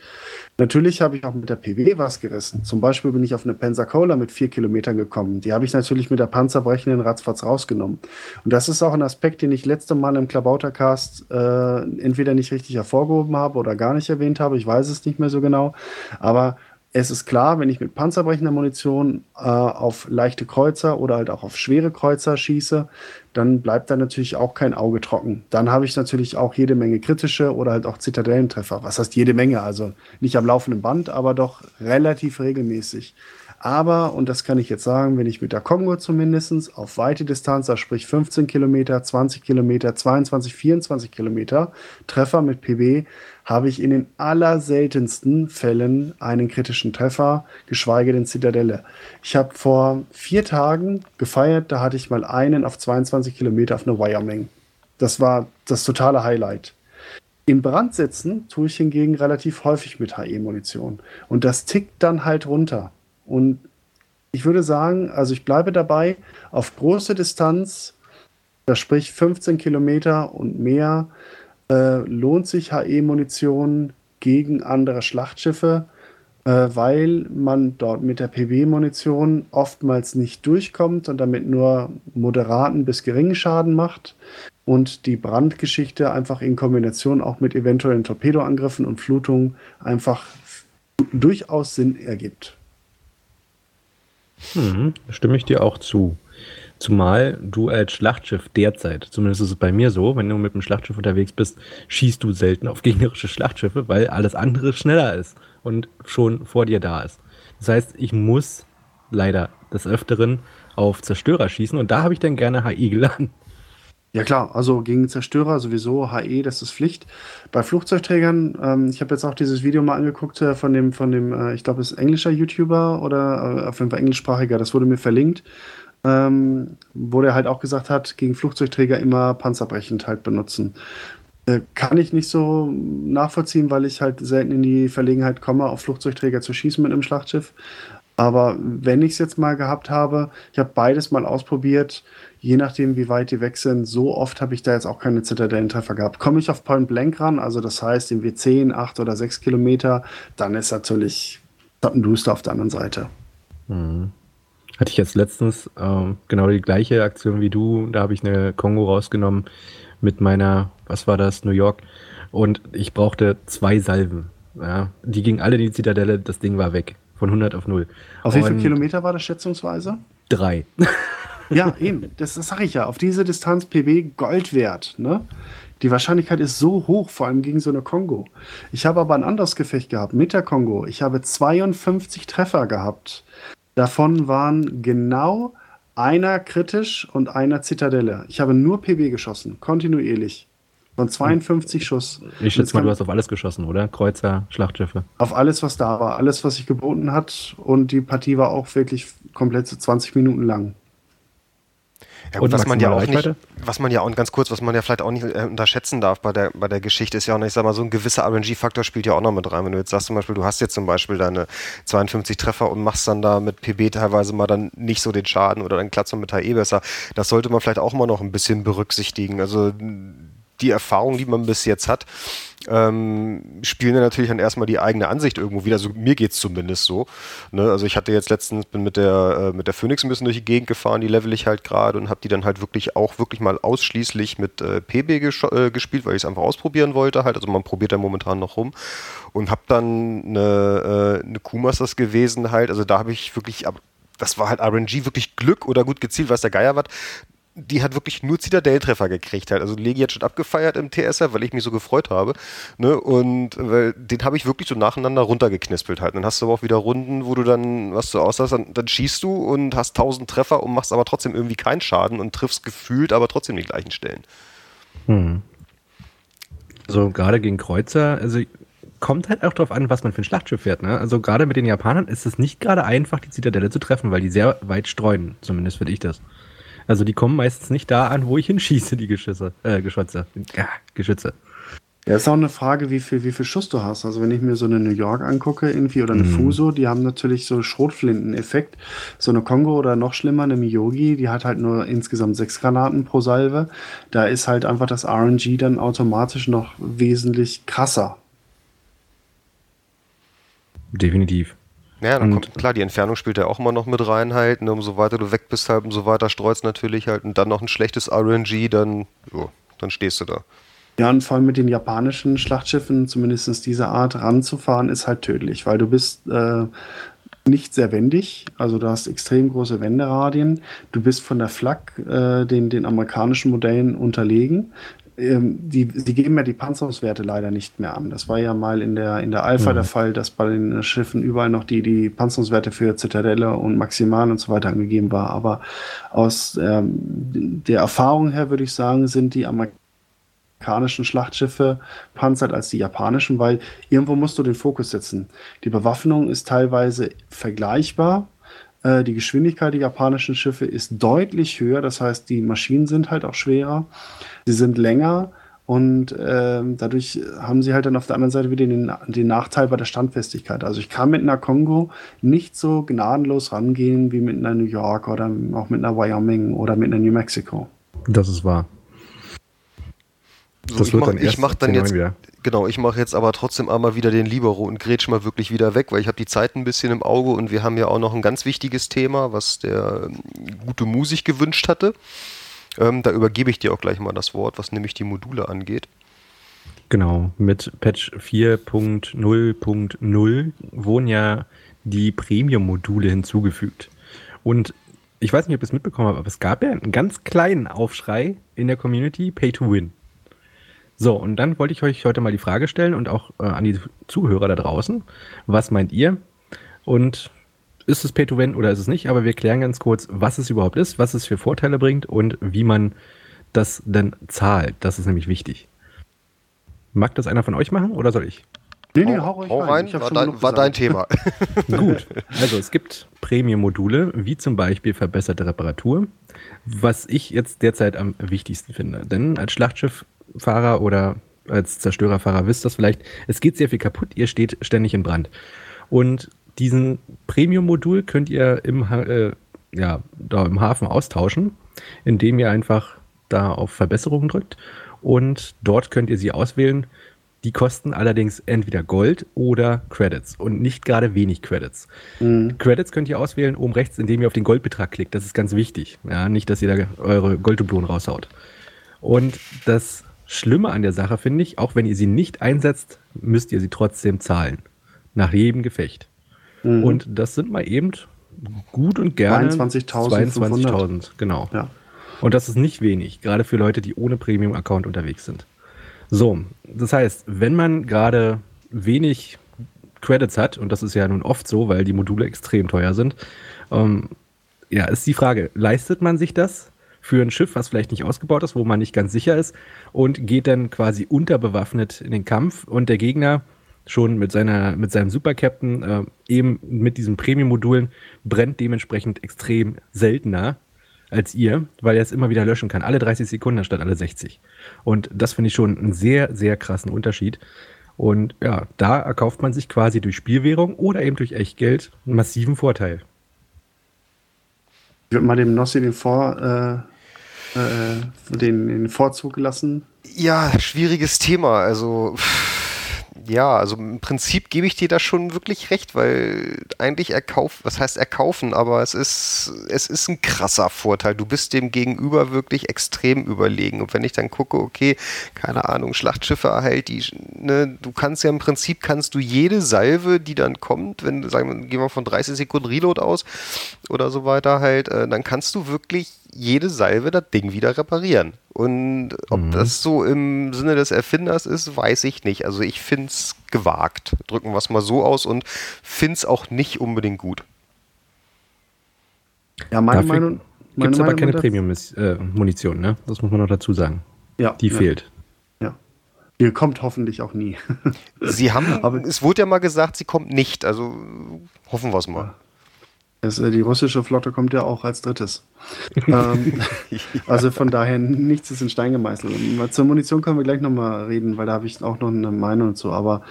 Natürlich habe ich auch mit der PW was gerissen. Zum Beispiel bin ich auf eine Pensacola mit vier Kilometern gekommen. Die habe ich natürlich mit der panzerbrechenden ratzfatz rausgenommen. Und das ist auch ein Aspekt, den ich letzte Mal im Klabautercast äh, entweder nicht richtig hervorgehoben habe oder gar nicht erwähnt habe. Ich weiß es nicht mehr so genau. Aber es ist klar, wenn ich mit panzerbrechender Munition äh, auf leichte Kreuzer oder halt auch auf schwere Kreuzer schieße, dann bleibt da natürlich auch kein Auge trocken. Dann habe ich natürlich auch jede Menge kritische oder halt auch Zitadellentreffer. Was heißt jede Menge? Also nicht am laufenden Band, aber doch relativ regelmäßig. Aber, und das kann ich jetzt sagen, wenn ich mit der Kongo zumindest auf weite Distanz, also sprich 15 Kilometer, 20 Kilometer, 22, 24 Kilometer Treffer mit PB, habe ich in den allerseltensten Fällen einen kritischen Treffer, geschweige denn Zitadelle. Ich habe vor vier Tagen gefeiert, da hatte ich mal einen auf 22 Kilometer auf eine Wyoming. Das war das totale Highlight. In Brand setzen tue ich hingegen relativ häufig mit HE-Munition. Und das tickt dann halt runter. Und ich würde sagen, also ich bleibe dabei, auf große Distanz, das sprich 15 Kilometer und mehr, äh, lohnt sich HE-Munition gegen andere Schlachtschiffe, äh, weil man dort mit der PB-Munition oftmals nicht durchkommt und damit nur moderaten bis geringen Schaden macht und die Brandgeschichte einfach in Kombination auch mit eventuellen Torpedoangriffen und Flutungen einfach durchaus Sinn ergibt. Hm, stimme ich dir auch zu. Zumal du als Schlachtschiff derzeit, zumindest ist es bei mir so, wenn du mit einem Schlachtschiff unterwegs bist, schießt du selten auf gegnerische Schlachtschiffe, weil alles andere schneller ist und schon vor dir da ist. Das heißt, ich muss leider des Öfteren auf Zerstörer schießen und da habe ich dann gerne HI geladen. Ja klar, also gegen Zerstörer sowieso HE, das ist Pflicht. Bei Flugzeugträgern, ähm, ich habe jetzt auch dieses Video mal angeguckt äh, von dem, von dem, äh, ich glaube, es ist englischer YouTuber oder äh, auf jeden Fall englischsprachiger, das wurde mir verlinkt, ähm, wo der halt auch gesagt hat, gegen Flugzeugträger immer panzerbrechend halt benutzen. Äh, kann ich nicht so nachvollziehen, weil ich halt selten in die Verlegenheit komme, auf Flugzeugträger zu schießen mit einem Schlachtschiff. Aber wenn ich es jetzt mal gehabt habe, ich habe beides mal ausprobiert, je nachdem, wie weit die weg sind, so oft habe ich da jetzt auch keine Zitadellentreffer gehabt. Komme ich auf Point Blank ran, also das heißt, irgendwie 10, 8 oder 6 Kilometer, dann ist natürlich ein Duster auf der anderen Seite. Mhm. Hatte ich jetzt letztens ähm, genau die gleiche Aktion wie du. Da habe ich eine Kongo rausgenommen mit meiner, was war das, New York. Und ich brauchte zwei Salven. Ja, die gingen alle in die Zitadelle, das Ding war weg. Von 100 auf 0. Auf wie viele Kilometer war das schätzungsweise? Drei. Ja, eben. Das, das sage ich ja. Auf diese Distanz PB Gold wert. Ne? Die Wahrscheinlichkeit ist so hoch, vor allem gegen so eine Kongo. Ich habe aber ein anderes Gefecht gehabt mit der Kongo. Ich habe 52 Treffer gehabt. Davon waren genau einer kritisch und einer Zitadelle. Ich habe nur PB geschossen, kontinuierlich. Von 52 Schuss. Ich schätze mal, du hast auf alles geschossen, oder? Kreuzer, Schlachtschiffe. Auf alles, was da war. Alles, was sich geboten hat. Und die Partie war auch wirklich komplett 20 Minuten lang. Ja, gut, was man ja auch nicht, was man ja auch ganz kurz, was man ja vielleicht auch nicht äh, unterschätzen darf bei der, bei der Geschichte, ist ja auch, ich sag mal, so ein gewisser RNG-Faktor spielt ja auch noch mit rein. Wenn du jetzt sagst zum Beispiel, du hast jetzt zum Beispiel deine 52 Treffer und machst dann da mit PB teilweise mal dann nicht so den Schaden oder dann klappt man mit HE besser. Das sollte man vielleicht auch mal noch ein bisschen berücksichtigen. Also die Erfahrung, die man bis jetzt hat, ähm, spielen dann natürlich dann erstmal die eigene Ansicht irgendwo wieder. Also mir geht es zumindest so. Ne? Also ich hatte jetzt letztens, bin mit der, äh, mit der Phoenix ein bisschen durch die Gegend gefahren, die level ich halt gerade und habe die dann halt wirklich auch wirklich mal ausschließlich mit äh, PB äh, gespielt, weil ich es einfach ausprobieren wollte halt. Also man probiert da momentan noch rum und habe dann eine, äh, eine Q-Masters gewesen halt. Also da habe ich wirklich, das war halt RNG, wirklich Glück oder gut gezielt, was der Geier war die hat wirklich nur Zitadelltreffer gekriegt halt. Also Legi hat schon abgefeiert im TSR, weil ich mich so gefreut habe. Ne? Und weil, den habe ich wirklich so nacheinander runtergeknispelt halt. dann hast du aber auch wieder Runden, wo du dann, was du aussahst, dann, dann schießt du und hast tausend Treffer und machst aber trotzdem irgendwie keinen Schaden und triffst gefühlt aber trotzdem die gleichen Stellen. Hm. So, gerade gegen Kreuzer, also kommt halt auch darauf an, was man für ein Schlachtschiff fährt. Ne? Also gerade mit den Japanern ist es nicht gerade einfach, die Zitadelle zu treffen, weil die sehr weit streuen. Zumindest finde ich das. Also die kommen meistens nicht da an, wo ich hinschieße, die Geschütze. Äh, Geschütze. Ja, Geschütze. Ja, ist auch eine Frage, wie viel, wie viel Schuss du hast. Also wenn ich mir so eine New York angucke, irgendwie, oder eine mhm. Fuso, die haben natürlich so Schrotflinten-Effekt. So eine Kongo oder noch schlimmer, eine Miyogi, die hat halt nur insgesamt sechs Granaten pro Salve. Da ist halt einfach das RNG dann automatisch noch wesentlich krasser. Definitiv. Ja, dann kommt, klar, die Entfernung spielt ja auch immer noch mit rein halt. Ne, umso weiter du weg bist halt, umso weiter streust natürlich halt. Und dann noch ein schlechtes RNG, dann, jo, dann stehst du da. Ja, und vor allem mit den japanischen Schlachtschiffen, zumindest dieser Art, ranzufahren, ist halt tödlich, weil du bist äh, nicht sehr wendig, also du hast extrem große Wenderadien. Du bist von der Flak äh, den, den amerikanischen Modellen unterlegen ähm, die, sie geben ja die Panzerungswerte leider nicht mehr an. Das war ja mal in der, in der Alpha mhm. der Fall, dass bei den Schiffen überall noch die, die Panzerungswerte für Zitadelle und Maximal und so weiter angegeben war. Aber aus ähm, der Erfahrung her würde ich sagen, sind die amerikanischen Schlachtschiffe panzert als die japanischen, weil irgendwo musst du den Fokus setzen. Die Bewaffnung ist teilweise vergleichbar, äh, die Geschwindigkeit der japanischen Schiffe ist deutlich höher, das heißt, die Maschinen sind halt auch schwerer, sie sind länger und äh, dadurch haben sie halt dann auf der anderen Seite wieder den, den Nachteil bei der Standfestigkeit. Also ich kann mit einer Kongo nicht so gnadenlos rangehen wie mit einer New York oder auch mit einer Wyoming oder mit einer New Mexico. Das ist wahr. So, das ich mache mach dann jetzt, wieder. genau, ich mache jetzt aber trotzdem einmal wieder den Libero und grätsch mal wirklich wieder weg, weil ich habe die Zeit ein bisschen im Auge und wir haben ja auch noch ein ganz wichtiges Thema, was der ähm, gute Mu sich gewünscht hatte. Ähm, da übergebe ich dir auch gleich mal das Wort, was nämlich die Module angeht. Genau, mit Patch 4.0.0 wurden ja die Premium-Module hinzugefügt. Und ich weiß nicht, ob ihr es mitbekommen habt, aber es gab ja einen ganz kleinen Aufschrei in der Community, Pay to Win. So, und dann wollte ich euch heute mal die Frage stellen und auch äh, an die Zuhörer da draußen. Was meint ihr? Und ist es Pay-to-Win oder ist es nicht? Aber wir klären ganz kurz, was es überhaupt ist, was es für Vorteile bringt und wie man das dann zahlt. Das ist nämlich wichtig. Mag das einer von euch machen oder soll ich? Nee, nee, hau, hau rein, rein. War, dein, war dein Thema. Gut, also es gibt Premium-Module, wie zum Beispiel verbesserte Reparatur, was ich jetzt derzeit am wichtigsten finde. Denn als Schlachtschiff Fahrer oder als Zerstörerfahrer wisst das vielleicht, es geht sehr viel kaputt, ihr steht ständig in Brand. Und diesen Premium-Modul könnt ihr im, äh, ja, da im Hafen austauschen, indem ihr einfach da auf Verbesserungen drückt und dort könnt ihr sie auswählen. Die kosten allerdings entweder Gold oder Credits und nicht gerade wenig Credits. Mhm. Credits könnt ihr auswählen oben rechts, indem ihr auf den Goldbetrag klickt. Das ist ganz wichtig. Ja, nicht, dass ihr da eure Golddublonen raushaut. Und das Schlimme an der Sache finde ich, auch wenn ihr sie nicht einsetzt, müsst ihr sie trotzdem zahlen. Nach jedem Gefecht. Mhm. Und das sind mal eben gut und gerne 22.000. 22.000, genau. Ja. Und das ist nicht wenig, gerade für Leute, die ohne Premium-Account unterwegs sind. So, das heißt, wenn man gerade wenig Credits hat, und das ist ja nun oft so, weil die Module extrem teuer sind, ähm, ja, ist die Frage, leistet man sich das? für ein Schiff, was vielleicht nicht ausgebaut ist, wo man nicht ganz sicher ist und geht dann quasi unterbewaffnet in den Kampf und der Gegner schon mit seiner mit seinem Supercaptain äh, eben mit diesen Premium-Modulen brennt dementsprechend extrem seltener als ihr, weil er es immer wieder löschen kann, alle 30 Sekunden anstatt alle 60. Und das finde ich schon einen sehr, sehr krassen Unterschied. Und ja, da erkauft man sich quasi durch Spielwährung oder eben durch Echtgeld einen massiven Vorteil. Ich würde mal dem Nossi den Vor, äh, äh, den, den Vorzug lassen? Ja, schwieriges Thema. Also ja, also im Prinzip gebe ich dir da schon wirklich recht, weil eigentlich erkaufen, was heißt erkaufen, aber es ist, es ist ein krasser Vorteil. Du bist dem Gegenüber wirklich extrem überlegen. Und wenn ich dann gucke, okay, keine Ahnung, Schlachtschiffe erhält, die, ne, du kannst ja im Prinzip kannst du jede Salve, die dann kommt, wenn, sagen wir, gehen wir von 30 Sekunden Reload aus oder so weiter halt, äh, dann kannst du wirklich jede Salve das Ding wieder reparieren. Und ob mhm. das so im Sinne des Erfinders ist, weiß ich nicht. Also ich finde es gewagt. Drücken wir es mal so aus und finde es auch nicht unbedingt gut. Ja, meine Dafür Meinung. Gibt es aber keine Premium-Munition, ne? Das muss man noch dazu sagen. Ja. Die ja. fehlt. Ja. Die kommt hoffentlich auch nie. sie haben, aber es wurde ja mal gesagt, sie kommt nicht. Also hoffen wir es mal. Es, äh, die russische Flotte kommt ja auch als drittes. Ähm. Also von daher nichts ist in Stein gemeißelt. Zur Munition können wir gleich nochmal reden, weil da habe ich auch noch eine Meinung zu. Aber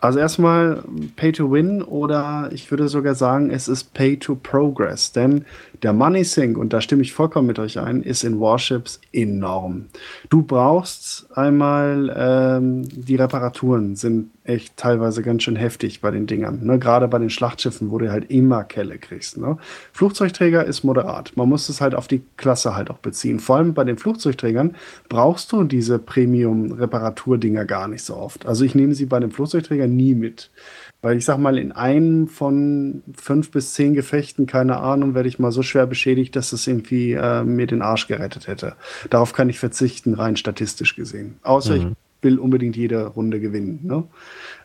also erstmal Pay to Win oder ich würde sogar sagen, es ist Pay to Progress. Denn der Money Sink, und da stimme ich vollkommen mit euch ein, ist in Warships enorm. Du brauchst einmal ähm, die Reparaturen sind echt teilweise ganz schön heftig bei den Dingern. Ne? Gerade bei den Schlachtschiffen, wo du halt immer Kelle kriegst. Ne? Flugzeugträger ist moderat. Man muss es es halt auf die Klasse halt auch beziehen. Vor allem bei den Flugzeugträgern brauchst du diese Premium-Reparaturdinger gar nicht so oft. Also ich nehme sie bei den Flugzeugträgern nie mit. Weil ich sag mal, in einem von fünf bis zehn Gefechten, keine Ahnung, werde ich mal so schwer beschädigt, dass es irgendwie äh, mir den Arsch gerettet hätte. Darauf kann ich verzichten, rein statistisch gesehen. Außer mhm. ich will unbedingt jede Runde gewinnen. Ne?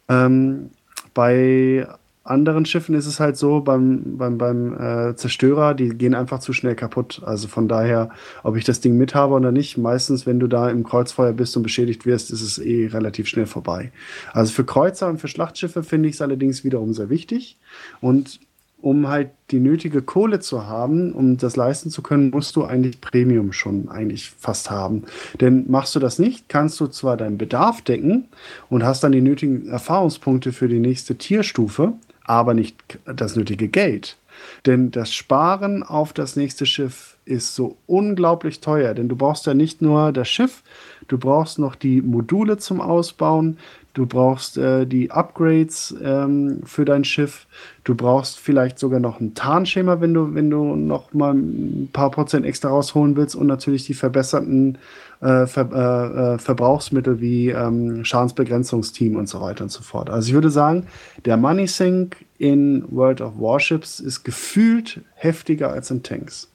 Ähm, bei anderen Schiffen ist es halt so, beim, beim, beim äh, Zerstörer, die gehen einfach zu schnell kaputt. Also von daher, ob ich das Ding mit habe oder nicht, meistens, wenn du da im Kreuzfeuer bist und beschädigt wirst, ist es eh relativ schnell vorbei. Also für Kreuzer und für Schlachtschiffe finde ich es allerdings wiederum sehr wichtig. Und um halt die nötige Kohle zu haben, um das leisten zu können, musst du eigentlich Premium schon eigentlich fast haben. Denn machst du das nicht, kannst du zwar deinen Bedarf decken und hast dann die nötigen Erfahrungspunkte für die nächste Tierstufe, aber nicht das nötige Geld. Denn das Sparen auf das nächste Schiff ist so unglaublich teuer, denn du brauchst ja nicht nur das Schiff, du brauchst noch die Module zum Ausbauen, du brauchst äh, die Upgrades ähm, für dein Schiff, du brauchst vielleicht sogar noch ein Tarnschema, wenn du, wenn du noch mal ein paar Prozent extra rausholen willst und natürlich die verbesserten äh, Ver äh, äh, Verbrauchsmittel wie ähm, Schadensbegrenzungsteam und so weiter und so fort. Also ich würde sagen, der Money Sink in World of Warships ist gefühlt heftiger als in Tanks.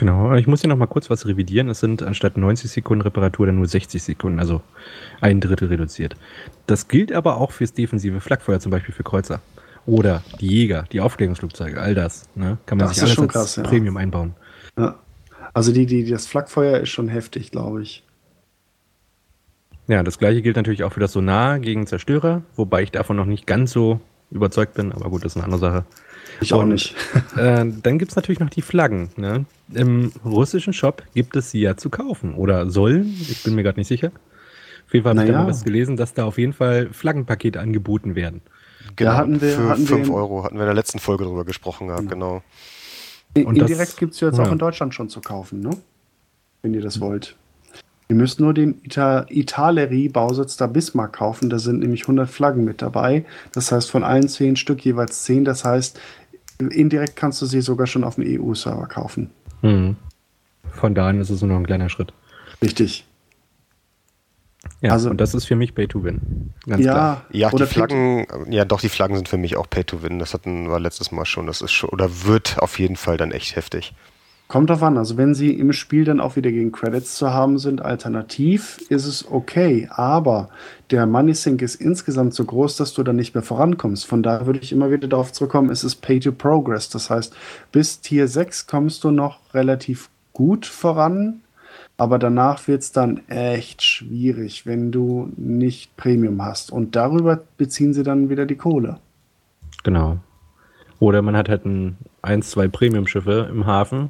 Genau, ich muss hier noch mal kurz was revidieren. Es sind anstatt 90 Sekunden Reparatur dann nur 60 Sekunden, also ein Drittel reduziert. Das gilt aber auch fürs defensive Flakfeuer, zum Beispiel für Kreuzer. Oder die Jäger, die Aufklärungsflugzeuge, all das. Ne? Kann man das sich alles als krass, ja. Premium einbauen. Ja. Also die, die, das Flakfeuer ist schon heftig, glaube ich. Ja, das gleiche gilt natürlich auch für das Sonar gegen Zerstörer, wobei ich davon noch nicht ganz so überzeugt bin, aber gut, das ist eine andere Sache. Ich auch Und, nicht. äh, dann gibt es natürlich noch die Flaggen. Ne? Im russischen Shop gibt es sie ja zu kaufen oder sollen, ich bin mir gerade nicht sicher. Auf jeden Fall habe naja. ich da mal was gelesen, dass da auf jeden Fall Flaggenpakete angeboten werden. Genau, ja, hatten wir, für 5 Euro hatten wir in der letzten Folge drüber gesprochen gehabt, genau. Und Indirekt gibt es jetzt ja. auch in Deutschland schon zu kaufen, ne? Wenn ihr das mhm. wollt. Ihr müsst nur den Ita Italerie-Bausitz der Bismarck kaufen. Da sind nämlich 100 Flaggen mit dabei. Das heißt, von allen 10 Stück jeweils 10. Das heißt, indirekt kannst du sie sogar schon auf dem EU-Server kaufen. Mhm. Von daher ist es nur noch ein kleiner Schritt. Richtig. Ja, also, und das ist für mich Pay to Win. Ganz ja, klar. Ja, die Flaggen, ja, doch, die Flaggen sind für mich auch Pay to Win. Das hatten wir letztes Mal schon. Das ist schon, oder wird auf jeden Fall dann echt heftig. Kommt drauf an. Also, wenn sie im Spiel dann auch wieder gegen Credits zu haben sind, alternativ ist es okay. Aber der Money Sink ist insgesamt so groß, dass du dann nicht mehr vorankommst. Von daher würde ich immer wieder darauf zurückkommen, es ist Pay to Progress. Das heißt, bis Tier 6 kommst du noch relativ gut voran aber danach wird es dann echt schwierig, wenn du nicht Premium hast. Und darüber beziehen sie dann wieder die Kohle. Genau. Oder man hat halt ein, eins, zwei Premium-Schiffe im Hafen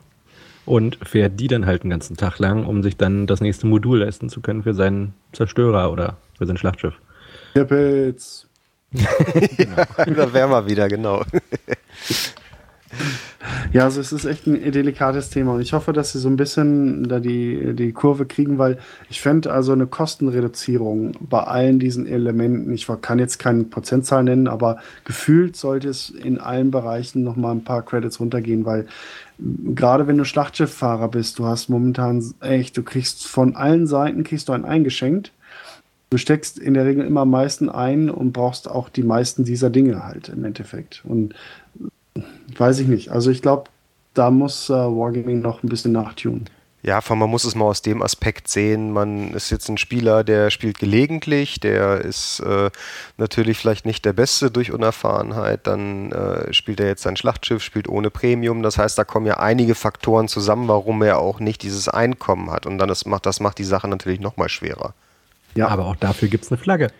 und fährt die dann halt den ganzen Tag lang, um sich dann das nächste Modul leisten zu können für seinen Zerstörer oder für sein Schlachtschiff. Tippels. genau. da wären wir wieder, genau. Ja, also es ist echt ein delikates Thema und ich hoffe, dass sie so ein bisschen da die, die Kurve kriegen, weil ich fände also eine Kostenreduzierung bei allen diesen Elementen, ich kann jetzt keine Prozentzahl nennen, aber gefühlt sollte es in allen Bereichen nochmal ein paar Credits runtergehen, weil gerade wenn du Schlachtschifffahrer bist, du hast momentan echt, du kriegst von allen Seiten kriegst du einen eingeschenkt. Du steckst in der Regel immer am meisten ein und brauchst auch die meisten dieser Dinge halt im Endeffekt. Und Weiß ich nicht. Also ich glaube, da muss äh, Wargaming noch ein bisschen nachtun. Ja, man muss es mal aus dem Aspekt sehen. Man ist jetzt ein Spieler, der spielt gelegentlich, der ist äh, natürlich vielleicht nicht der Beste durch Unerfahrenheit. Dann äh, spielt er jetzt sein Schlachtschiff, spielt ohne Premium. Das heißt, da kommen ja einige Faktoren zusammen, warum er auch nicht dieses Einkommen hat. Und dann ist, macht das macht die Sache natürlich noch mal schwerer. Ja, aber auch dafür gibt es eine Flagge.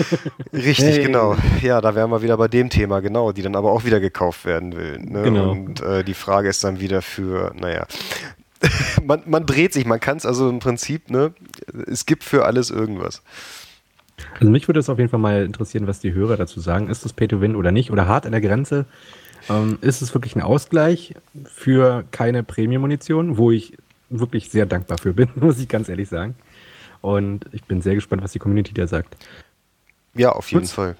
Richtig, hey. genau. Ja, da wären wir wieder bei dem Thema, genau, die dann aber auch wieder gekauft werden will. Ne? Genau. Und äh, die Frage ist dann wieder für, naja, man, man dreht sich, man kann es also im Prinzip, ne, es gibt für alles irgendwas. Also mich würde es auf jeden Fall mal interessieren, was die Hörer dazu sagen. Ist das Pay to Win oder nicht? Oder hart an der Grenze? Ähm, ist es wirklich ein Ausgleich für keine Premium-Munition, wo ich wirklich sehr dankbar für bin, muss ich ganz ehrlich sagen. Und ich bin sehr gespannt, was die Community da sagt. Ja, auf jeden Kurz, Fall.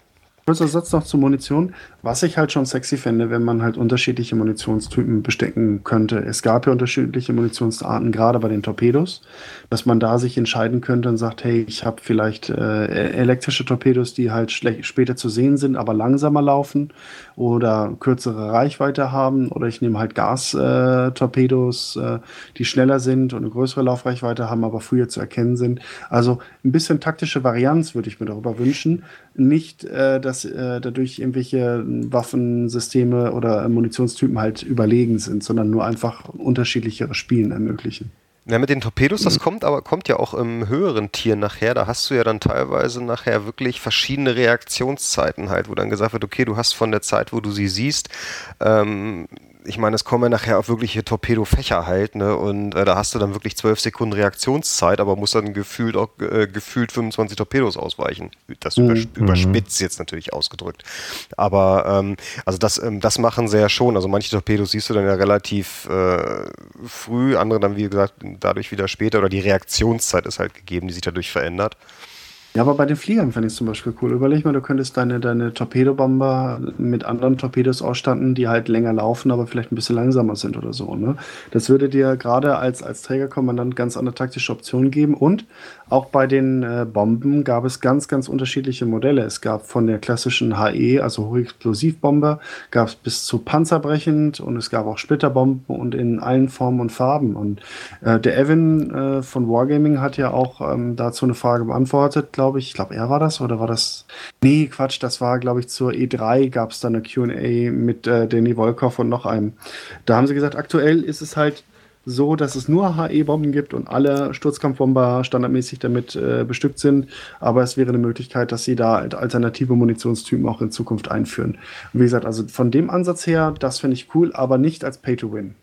Kurzer Satz noch zur Munition. Was ich halt schon sexy fände, wenn man halt unterschiedliche Munitionstypen bestecken könnte. Es gab ja unterschiedliche Munitionsarten, gerade bei den Torpedos, dass man da sich entscheiden könnte und sagt, hey, ich habe vielleicht äh, elektrische Torpedos, die halt später zu sehen sind, aber langsamer laufen oder kürzere Reichweite haben. Oder ich nehme halt Gas-Torpedos, äh, äh, die schneller sind und eine größere Laufreichweite haben, aber früher zu erkennen sind. Also ein bisschen taktische Varianz würde ich mir darüber wünschen. Nicht, äh, dass äh, dadurch irgendwelche Waffensysteme oder Munitionstypen halt überlegen sind, sondern nur einfach unterschiedlichere Spielen ermöglichen. Ja, mit den Torpedos, das kommt aber kommt ja auch im höheren Tier nachher. Da hast du ja dann teilweise nachher wirklich verschiedene Reaktionszeiten halt, wo dann gesagt wird, okay, du hast von der Zeit, wo du sie siehst, ähm, ich meine, es kommen ja nachher auch wirkliche Torpedofächer halt, ne? Und äh, da hast du dann wirklich zwölf Sekunden Reaktionszeit, aber musst dann gefühlt auch äh, gefühlt 25 Torpedos ausweichen. Das mhm. überspitzt jetzt natürlich ausgedrückt. Aber ähm, also das, ähm, das machen sie ja schon. Also manche Torpedos siehst du dann ja relativ äh, früh, andere dann, wie gesagt, dadurch wieder später oder die Reaktionszeit ist halt gegeben, die sich dadurch verändert. Ja, aber bei den Fliegern fand ich es zum Beispiel cool. Überleg mal, du könntest deine, deine Torpedobomber mit anderen Torpedos ausstatten, die halt länger laufen, aber vielleicht ein bisschen langsamer sind oder so. Ne? Das würde dir gerade als, als Trägerkommandant ganz andere taktische Optionen geben. Und auch bei den äh, Bomben gab es ganz, ganz unterschiedliche Modelle. Es gab von der klassischen HE, also Hochexplosivbombe, gab es bis zu panzerbrechend und es gab auch Splitterbomben und in allen Formen und Farben. Und äh, der Evan äh, von Wargaming hat ja auch ähm, dazu eine Frage beantwortet, glaube ich. Ich glaube, er war das oder war das? Nee, Quatsch, das war, glaube ich, zur E3 gab es da eine QA mit äh, Danny Volkov und noch einem. Da haben sie gesagt, aktuell ist es halt so, dass es nur HE-Bomben gibt und alle Sturzkampfbomber standardmäßig damit äh, bestückt sind. Aber es wäre eine Möglichkeit, dass sie da alternative Munitionstypen auch in Zukunft einführen. Wie gesagt, also von dem Ansatz her, das finde ich cool, aber nicht als Pay-to-Win.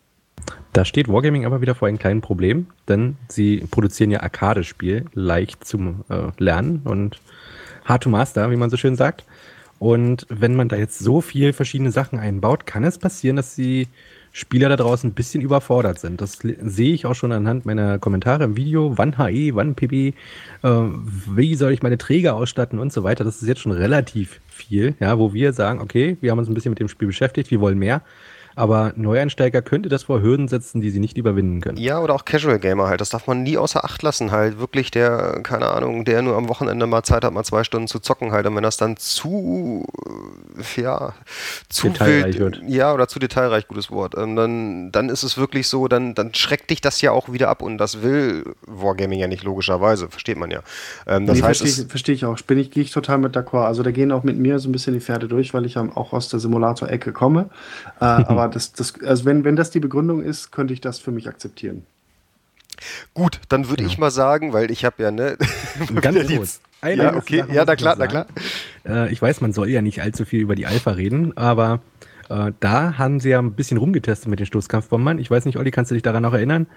Da steht Wargaming aber wieder vor einem kleinen Problem, denn sie produzieren ja Arcade-Spiel, leicht zum äh, Lernen und hard to master, wie man so schön sagt. Und wenn man da jetzt so viel verschiedene Sachen einbaut, kann es passieren, dass sie Spieler da draußen ein bisschen überfordert sind. Das sehe ich auch schon anhand meiner Kommentare im Video. Wann HE, wann PB, äh, wie soll ich meine Träger ausstatten und so weiter. Das ist jetzt schon relativ viel, ja, wo wir sagen, okay, wir haben uns ein bisschen mit dem Spiel beschäftigt, wir wollen mehr. Aber Neueinsteiger könnte das vor Hürden setzen, die sie nicht überwinden können. Ja, oder auch Casual Gamer halt. Das darf man nie außer Acht lassen halt. Wirklich der, keine Ahnung, der nur am Wochenende mal Zeit hat, mal zwei Stunden zu zocken halt. Und wenn das dann zu, ja, zu detailreich wild, wird. Ja, oder zu detailreich, gutes Wort. Und dann, dann ist es wirklich so, dann, dann schreckt dich das ja auch wieder ab. Und das will Wargaming ja nicht logischerweise. Versteht man ja. Ähm, das nee, heißt, verstehe, verstehe ich auch. Bin ich, gehe ich total mit d'accord. Also da gehen auch mit mir so ein bisschen die Pferde durch, weil ich ja auch aus der Simulator-Ecke komme. Äh, das, das, also wenn, wenn das die Begründung ist, könnte ich das für mich akzeptieren. Gut, dann würde ja. ich mal sagen, weil ich habe ja, ne? Ganz kurz. Eine ja, okay, ja, na klar, na klar. Äh, ich weiß, man soll ja nicht allzu viel über die Alpha reden, aber äh, da haben sie ja ein bisschen rumgetestet mit den Stoßkampfbombern. Ich weiß nicht, Olli, kannst du dich daran noch erinnern?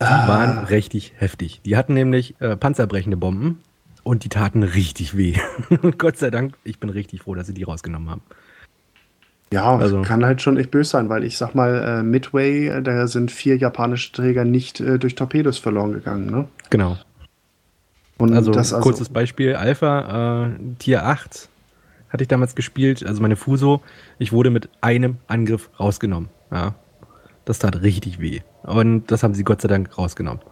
Die ah. waren richtig heftig. Die hatten nämlich äh, panzerbrechende Bomben und die taten richtig weh. Gott sei Dank, ich bin richtig froh, dass sie die rausgenommen haben. Ja, also. kann halt schon echt böse sein, weil ich sag mal, äh, Midway, äh, da sind vier japanische Träger nicht äh, durch Torpedos verloren gegangen, ne? Genau. Und also, das also kurzes Beispiel, Alpha, äh, Tier 8 hatte ich damals gespielt, also meine Fuso, ich wurde mit einem Angriff rausgenommen. Ja. Das tat richtig weh. Und das haben sie Gott sei Dank rausgenommen.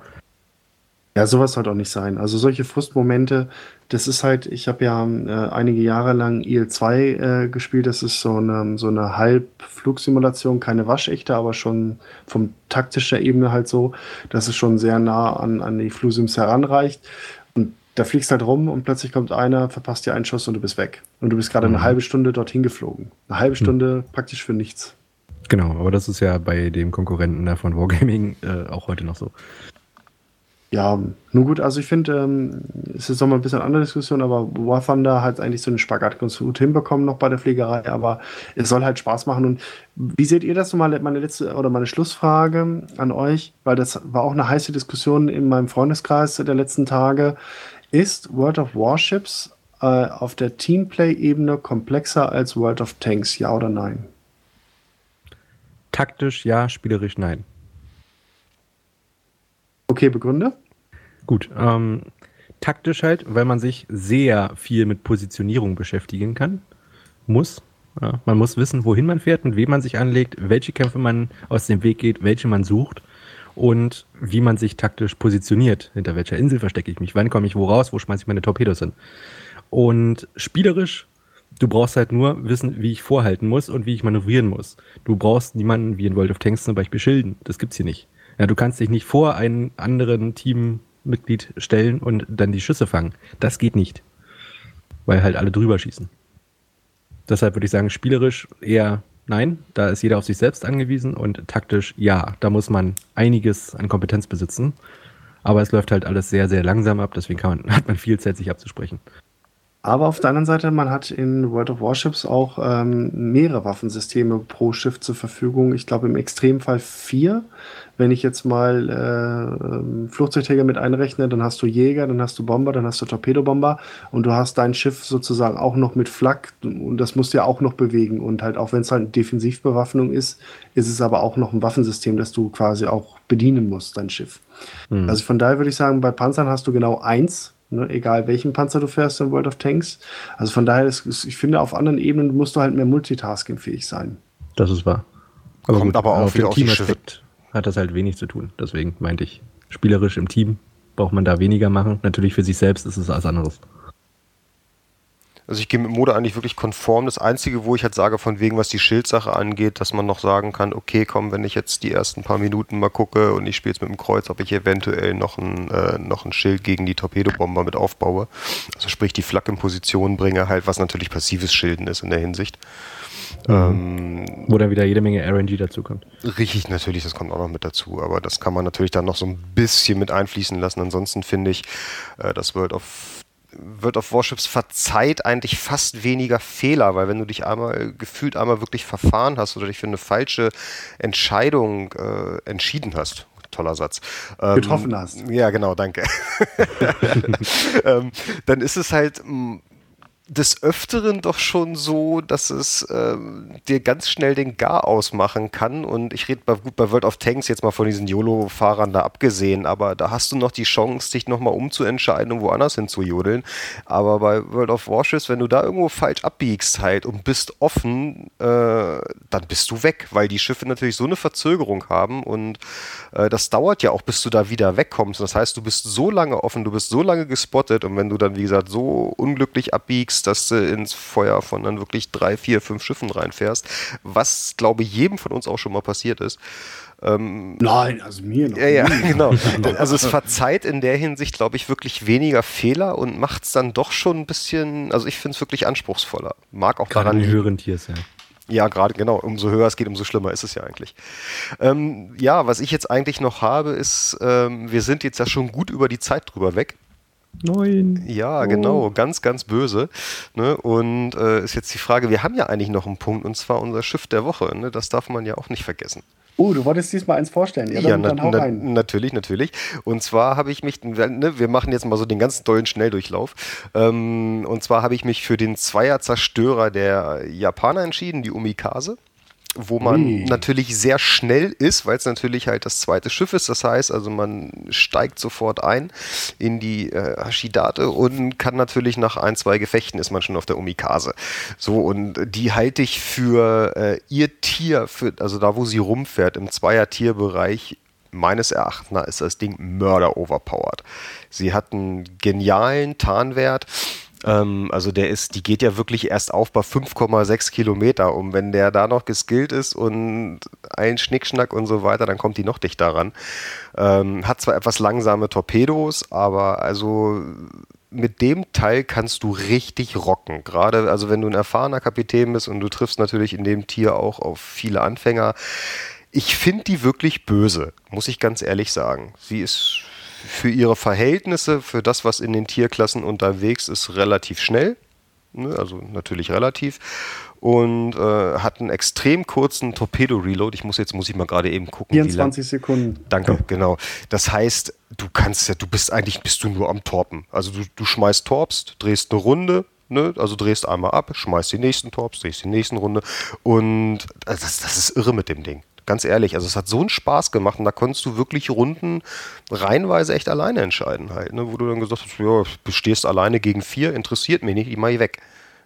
Ja, sowas sollte auch nicht sein. Also solche Frustmomente, das ist halt, ich habe ja äh, einige Jahre lang IL-2 äh, gespielt. Das ist so eine, so eine Halbflugsimulation, keine waschechte, aber schon vom taktischer Ebene halt so, dass es schon sehr nah an, an die Flusims heranreicht. Und da fliegst halt rum und plötzlich kommt einer, verpasst dir einen Schuss und du bist weg. Und du bist gerade mhm. eine halbe Stunde dorthin geflogen. Eine halbe mhm. Stunde mhm. praktisch für nichts. Genau, aber das ist ja bei dem Konkurrenten da von Wargaming äh, auch heute noch so. Ja, nun gut, also ich finde, ähm, es ist nochmal ein bisschen eine andere Diskussion, aber War Thunder hat eigentlich so einen Spagat ganz gut hinbekommen noch bei der Fliegerei, aber es soll halt Spaß machen. Und wie seht ihr das nochmal, meine letzte oder meine Schlussfrage an euch, weil das war auch eine heiße Diskussion in meinem Freundeskreis der letzten Tage. Ist World of Warships äh, auf der Teamplay-Ebene komplexer als World of Tanks, ja oder nein? Taktisch ja, spielerisch nein. Okay, Begründe? Gut. Ähm, taktisch halt, weil man sich sehr viel mit Positionierung beschäftigen kann. Muss. Ja, man muss wissen, wohin man fährt und wem man sich anlegt, welche Kämpfe man aus dem Weg geht, welche man sucht und wie man sich taktisch positioniert. Hinter welcher Insel verstecke ich mich? Wann komme ich wo raus? Wo schmeiße ich meine Torpedos hin? Und spielerisch, du brauchst halt nur wissen, wie ich vorhalten muss und wie ich manövrieren muss. Du brauchst niemanden wie in World of Tanks zum Beispiel Schilden. Das gibt's hier nicht. Ja, du kannst dich nicht vor einen anderen Teammitglied stellen und dann die Schüsse fangen. Das geht nicht. Weil halt alle drüber schießen. Deshalb würde ich sagen, spielerisch eher nein, da ist jeder auf sich selbst angewiesen und taktisch ja, da muss man einiges an Kompetenz besitzen. Aber es läuft halt alles sehr, sehr langsam ab, deswegen man, hat man viel Zeit, sich abzusprechen. Aber auf der anderen Seite, man hat in World of Warships auch ähm, mehrere Waffensysteme pro Schiff zur Verfügung. Ich glaube im Extremfall vier. Wenn ich jetzt mal äh, ähm, Flugzeugträger mit einrechne, dann hast du Jäger, dann hast du Bomber, dann hast du Torpedobomber und du hast dein Schiff sozusagen auch noch mit Flak und das musst du ja auch noch bewegen. Und halt, auch wenn es halt eine Defensivbewaffnung ist, ist es aber auch noch ein Waffensystem, das du quasi auch bedienen musst, dein Schiff. Mhm. Also von daher würde ich sagen, bei Panzern hast du genau eins Ne, egal welchen Panzer du fährst in World of Tanks. Also von daher, ist, ich finde, auf anderen Ebenen musst du halt mehr multitaskingfähig sein. Das ist wahr. Aber Kommt gut, aber auch wieder auf Teamaspekt hat das halt wenig zu tun. Deswegen meinte ich, spielerisch im Team braucht man da weniger machen. Natürlich für sich selbst ist es was anderes. Also ich gehe mit Mode eigentlich wirklich konform. Das Einzige, wo ich halt sage, von wegen, was die Schildsache angeht, dass man noch sagen kann, okay, komm, wenn ich jetzt die ersten paar Minuten mal gucke und ich spiele jetzt mit dem Kreuz, ob ich eventuell noch ein, äh, noch ein Schild gegen die Torpedobomber mit aufbaue. Also sprich, die Flak in Position bringe, halt, was natürlich passives Schilden ist in der Hinsicht. Mhm. Ähm, Wo dann wieder jede Menge RNG dazu kommt. Richtig, natürlich, das kommt auch noch mit dazu. Aber das kann man natürlich dann noch so ein bisschen mit einfließen lassen. Ansonsten finde ich, äh, das World of wird auf Warships verzeiht eigentlich fast weniger Fehler, weil wenn du dich einmal gefühlt einmal wirklich verfahren hast oder dich für eine falsche Entscheidung äh, entschieden hast, toller Satz. Ähm, Getroffen hast. Ja, genau, danke. ähm, dann ist es halt des Öfteren doch schon so, dass es ähm, dir ganz schnell den Gar ausmachen kann. Und ich rede bei, gut bei World of Tanks jetzt mal von diesen YOLO-Fahrern da abgesehen, aber da hast du noch die Chance, dich nochmal umzuentscheiden und woanders hin zu jodeln. Aber bei World of Warships, wenn du da irgendwo falsch abbiegst halt und bist offen, äh, dann bist du weg, weil die Schiffe natürlich so eine Verzögerung haben und äh, das dauert ja auch, bis du da wieder wegkommst. Das heißt, du bist so lange offen, du bist so lange gespottet und wenn du dann, wie gesagt, so unglücklich abbiegst, kriegst, dass du ins Feuer von dann wirklich drei, vier, fünf Schiffen reinfährst, was, glaube ich, jedem von uns auch schon mal passiert ist. Ähm, Nein, also mir noch. Ja, ja, genau. Also es verzeiht in der Hinsicht, glaube ich, wirklich weniger Fehler und macht es dann doch schon ein bisschen, also ich finde es wirklich anspruchsvoller. Mag auch gerade daran höheren Tiers, ja. Ja, gerade genau. Umso höher es geht, umso schlimmer ist es ja eigentlich. Ähm, ja, was ich jetzt eigentlich noch habe, ist, ähm, wir sind jetzt ja schon gut über die Zeit drüber weg. Neun. Ja, oh. genau, ganz, ganz böse. Ne? Und äh, ist jetzt die Frage, wir haben ja eigentlich noch einen Punkt, und zwar unser Schiff der Woche. Ne? Das darf man ja auch nicht vergessen. Oh, du wolltest diesmal eins vorstellen. Ja, dann, na, na. Natürlich, natürlich. Und zwar habe ich mich, ne, wir machen jetzt mal so den ganz tollen Schnelldurchlauf. Ähm, und zwar habe ich mich für den Zweierzerstörer der Japaner entschieden, die Umikaze wo man mm. natürlich sehr schnell ist, weil es natürlich halt das zweite Schiff ist. Das heißt, also man steigt sofort ein in die äh, Hashidate und kann natürlich nach ein, zwei Gefechten ist man schon auf der Umikase. So, und die halte ich für äh, ihr Tier, für, also da, wo sie rumfährt, im Zweier-Tierbereich meines Erachtens ist das Ding mörder overpowered. Sie hat einen genialen Tarnwert ähm, also der ist, die geht ja wirklich erst auf bei 5,6 Kilometer. Und wenn der da noch geskillt ist und ein Schnickschnack und so weiter, dann kommt die noch dichter ran. Ähm, hat zwar etwas langsame Torpedos, aber also mit dem Teil kannst du richtig rocken. Gerade, also wenn du ein erfahrener Kapitän bist und du triffst natürlich in dem Tier auch auf viele Anfänger. Ich finde die wirklich böse, muss ich ganz ehrlich sagen. Sie ist für ihre Verhältnisse, für das, was in den Tierklassen unterwegs ist, relativ schnell. Ne? Also natürlich relativ. Und äh, hat einen extrem kurzen Torpedo-Reload. Ich muss jetzt muss ich mal gerade eben gucken. 24 Sekunden. Danke, genau. Das heißt, du kannst ja, du bist eigentlich bist du nur am Torpen. Also du, du schmeißt Torps, drehst eine Runde, Ne? Also drehst einmal ab, schmeißt die nächsten Torps, drehst die nächsten Runde und also das, das ist irre mit dem Ding ganz ehrlich, also es hat so einen Spaß gemacht und da konntest du wirklich Runden reihenweise echt alleine entscheiden halt, ne? wo du dann gesagt hast, ja, du stehst alleine gegen vier, interessiert mich nicht, ich mach ich weg.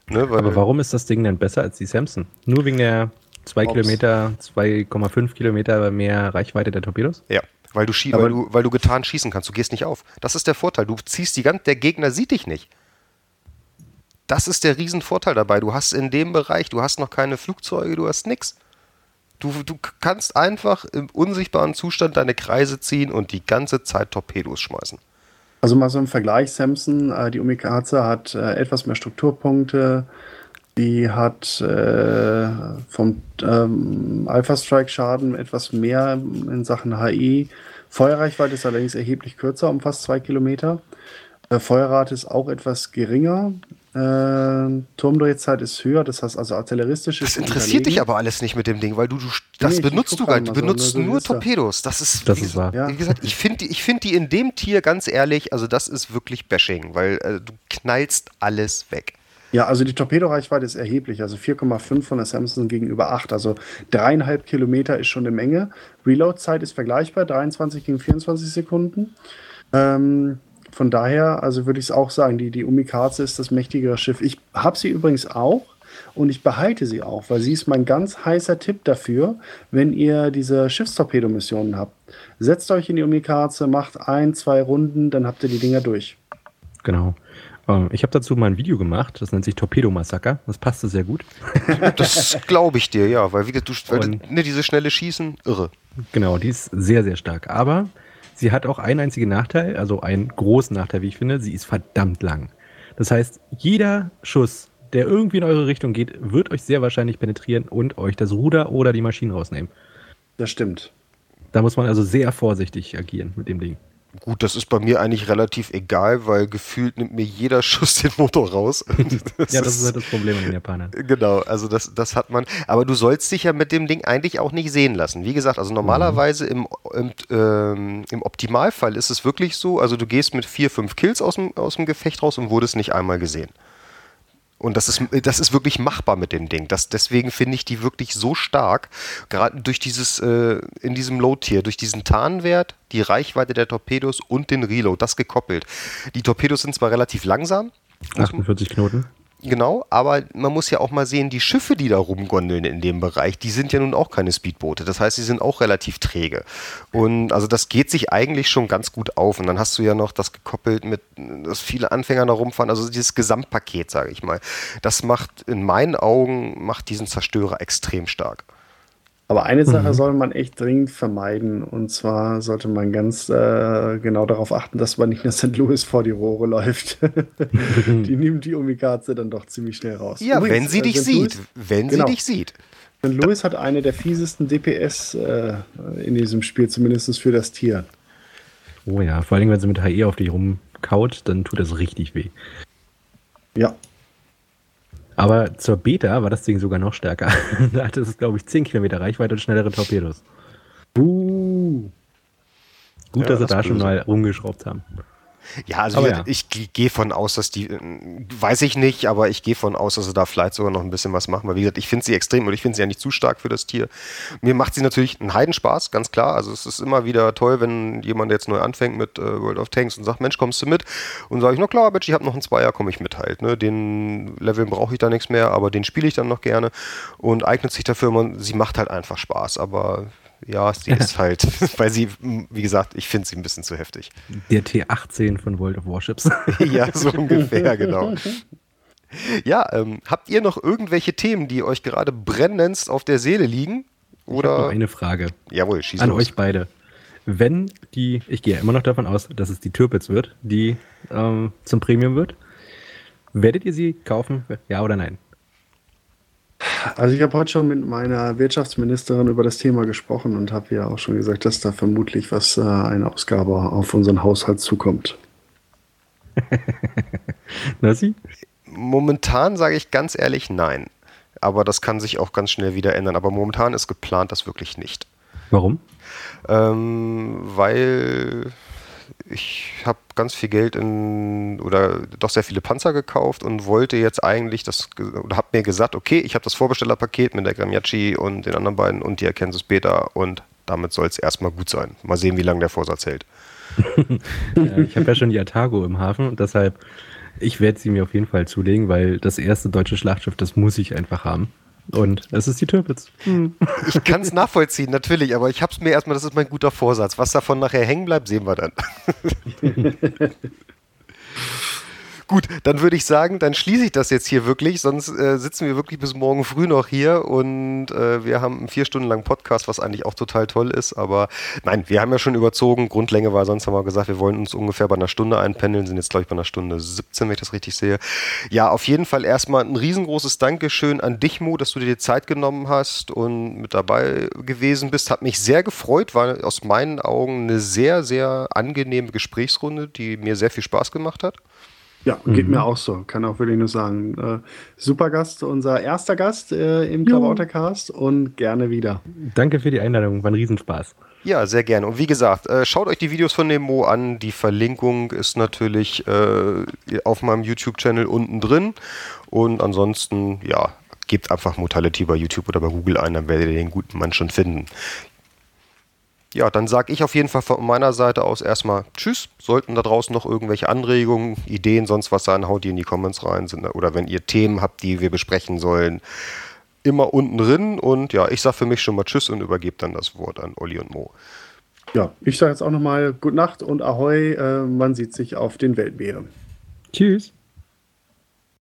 Ne? Aber warum ist das Ding denn besser als die Samson? Nur wegen der 2 Kilometer, 2,5 Kilometer mehr Reichweite der Torpedos? Ja. Weil du, weil, du, weil du getan schießen kannst, du gehst nicht auf. Das ist der Vorteil. Du ziehst die ganze, der Gegner sieht dich nicht. Das ist der Riesenvorteil dabei. Du hast in dem Bereich, du hast noch keine Flugzeuge, du hast nichts. Du, du kannst einfach im unsichtbaren Zustand deine Kreise ziehen und die ganze Zeit Torpedos schmeißen. Also mal so im Vergleich, Samson, äh, die Omikaze hat äh, etwas mehr Strukturpunkte, die hat äh, vom ähm, Alpha Strike Schaden etwas mehr in Sachen HE. Feuerreichweite ist allerdings erheblich kürzer, um fast zwei Kilometer. Äh, Feuerrate ist auch etwas geringer. Äh, Turmdrehzeit ist höher, das heißt also artilleristisch Das interessiert dich aber alles nicht mit dem Ding, weil du, du das nee, benutzt du gar nicht. Du benutzt so nur Torpedos. Das ist, das wie, ist wahr. Wie gesagt, ich finde ich find die in dem Tier ganz ehrlich, also das ist wirklich Bashing, weil äh, du knallst alles weg. Ja, also die Torpedoreichweite ist erheblich. Also 4,5 von der Samsung gegenüber 8. Also dreieinhalb Kilometer ist schon eine Menge. Reload-Zeit ist vergleichbar, 23 gegen 24 Sekunden. Ähm, von daher, also würde ich es auch sagen, die, die Umikaze ist das mächtigere Schiff. Ich habe sie übrigens auch und ich behalte sie auch, weil sie ist mein ganz heißer Tipp dafür, wenn ihr diese Schiffstorpedomissionen habt. Setzt euch in die Umikaze, macht ein, zwei Runden, dann habt ihr die Dinger durch. Genau. Ähm, ich habe dazu mal ein Video gemacht, das nennt sich Torpedo-Massaker. Das passte sehr gut. Das glaube ich dir, ja, weil, wie, du, weil du, ne, diese schnelle Schießen, irre. Genau, die ist sehr, sehr stark. Aber sie hat auch einen einzigen Nachteil, also einen großen Nachteil, wie ich finde. Sie ist verdammt lang. Das heißt, jeder Schuss, der irgendwie in eure Richtung geht, wird euch sehr wahrscheinlich penetrieren und euch das Ruder oder die Maschinen rausnehmen. Das stimmt. Da muss man also sehr vorsichtig agieren mit dem Ding. Gut, das ist bei mir eigentlich relativ egal, weil gefühlt nimmt mir jeder Schuss den Motor raus. Das ja, das ist halt das Problem mit den Japanern. Genau, also das, das hat man. Aber du sollst dich ja mit dem Ding eigentlich auch nicht sehen lassen. Wie gesagt, also normalerweise mhm. im, im, ähm, im Optimalfall ist es wirklich so, also du gehst mit vier, fünf Kills aus dem, aus dem Gefecht raus und wurdest nicht einmal gesehen. Und das ist, das ist wirklich machbar mit dem Ding. Das, deswegen finde ich die wirklich so stark. Gerade durch dieses, äh, in diesem Load-Tier, durch diesen Tarnwert, die Reichweite der Torpedos und den Reload, das gekoppelt. Die Torpedos sind zwar relativ langsam. 48 Knoten. Genau, aber man muss ja auch mal sehen, die Schiffe, die da rumgondeln in dem Bereich, die sind ja nun auch keine Speedboote. Das heißt, sie sind auch relativ träge. Und also das geht sich eigentlich schon ganz gut auf. Und dann hast du ja noch das gekoppelt mit, dass viele Anfänger da rumfahren. Also dieses Gesamtpaket, sage ich mal. Das macht in meinen Augen, macht diesen Zerstörer extrem stark. Aber eine Sache mhm. soll man echt dringend vermeiden. Und zwar sollte man ganz äh, genau darauf achten, dass man nicht nach St. Louis vor die Rohre läuft. die nimmt die Omikaze dann doch ziemlich schnell raus. Ja, Übrigens, wenn sie äh, dich St. sieht. Louis, wenn genau. sie dich sieht. St. Louis hat eine der fiesesten DPS äh, in diesem Spiel, zumindest für das Tier. Oh ja, vor allem, wenn sie mit HE auf dich rumkaut, dann tut das richtig weh. Ja, aber zur Beta war das Ding sogar noch stärker. da hatte es, glaube ich, 10 Kilometer Reichweite und schnellere Torpedos. Uh. Gut, ja, dass sie da böse. schon mal rumgeschraubt haben. Ja, also aber ja. ich gehe von aus, dass die, weiß ich nicht, aber ich gehe von aus, dass sie da vielleicht sogar noch ein bisschen was machen. Weil wie gesagt, ich finde sie extrem und ich finde sie ja nicht zu stark für das Tier. Mir macht sie natürlich einen Heidenspaß, ganz klar. Also es ist immer wieder toll, wenn jemand jetzt neu anfängt mit äh, World of Tanks und sagt, Mensch, kommst du mit? Und sage ich, na klar, Bitch, ich habe noch einen Zweier, komme ich mit halt. Ne? Den Level brauche ich da nichts mehr, aber den spiele ich dann noch gerne und eignet sich dafür. Man, sie macht halt einfach Spaß, aber ja, sie ist halt, weil sie, wie gesagt, ich finde sie ein bisschen zu heftig. Der T18 von World of Warships. ja, so ungefähr, genau. Ja, ähm, habt ihr noch irgendwelche Themen, die euch gerade brennendst auf der Seele liegen? Oder? Ich noch eine Frage. Jawohl, schieß An los. euch beide. Wenn die, ich gehe ja immer noch davon aus, dass es die Türpitz wird, die ähm, zum Premium wird, werdet ihr sie kaufen? Ja oder nein? Also ich habe heute schon mit meiner Wirtschaftsministerin über das Thema gesprochen und habe ja auch schon gesagt, dass da vermutlich was äh, eine Ausgabe auf unseren Haushalt zukommt. Na sie? Momentan sage ich ganz ehrlich nein. Aber das kann sich auch ganz schnell wieder ändern. Aber momentan ist geplant das wirklich nicht. Warum? Ähm, weil ich habe ganz viel Geld in oder doch sehr viele Panzer gekauft und wollte jetzt eigentlich das oder habe mir gesagt, okay, ich habe das Vorbestellerpaket mit der Gramiaci und den anderen beiden und die Erkenntnis Beta und damit soll es erstmal gut sein. Mal sehen, wie lange der Vorsatz hält. ich habe ja schon die Atago im Hafen und deshalb, ich werde sie mir auf jeden Fall zulegen, weil das erste deutsche Schlachtschiff, das muss ich einfach haben. Und es ist die Türpitz. Hm. Ich kann es nachvollziehen, natürlich, aber ich habe es mir erstmal, das ist mein guter Vorsatz. Was davon nachher hängen bleibt, sehen wir dann. Gut, dann würde ich sagen, dann schließe ich das jetzt hier wirklich, sonst äh, sitzen wir wirklich bis morgen früh noch hier und äh, wir haben einen vier Stunden langen Podcast, was eigentlich auch total toll ist. Aber nein, wir haben ja schon überzogen. Grundlänge war sonst haben wir gesagt, wir wollen uns ungefähr bei einer Stunde einpendeln, sind jetzt glaube ich bei einer Stunde 17, wenn ich das richtig sehe. Ja, auf jeden Fall erstmal ein riesengroßes Dankeschön an dich, Mo, dass du dir die Zeit genommen hast und mit dabei gewesen bist. Hat mich sehr gefreut, war aus meinen Augen eine sehr, sehr angenehme Gesprächsrunde, die mir sehr viel Spaß gemacht hat. Ja, geht mhm. mir auch so. Kann auch wirklich nur sagen. Äh, super Gast, unser erster Gast äh, im Klabautercast und gerne wieder. Danke für die Einladung, war ein Riesenspaß. Ja, sehr gerne. Und wie gesagt, äh, schaut euch die Videos von dem Mo an. Die Verlinkung ist natürlich äh, auf meinem YouTube-Channel unten drin. Und ansonsten, ja, gebt einfach Mortality bei YouTube oder bei Google ein, dann werdet ihr den guten Mann schon finden ja, dann sage ich auf jeden Fall von meiner Seite aus erstmal Tschüss. Sollten da draußen noch irgendwelche Anregungen, Ideen, sonst was sein, haut die in die Comments rein. Oder wenn ihr Themen habt, die wir besprechen sollen, immer unten drin. Und ja, ich sage für mich schon mal Tschüss und übergebe dann das Wort an Olli und Mo. Ja, ich sage jetzt auch nochmal Gute Nacht und Ahoi. Äh, man sieht sich auf den Weltmeeren. Tschüss.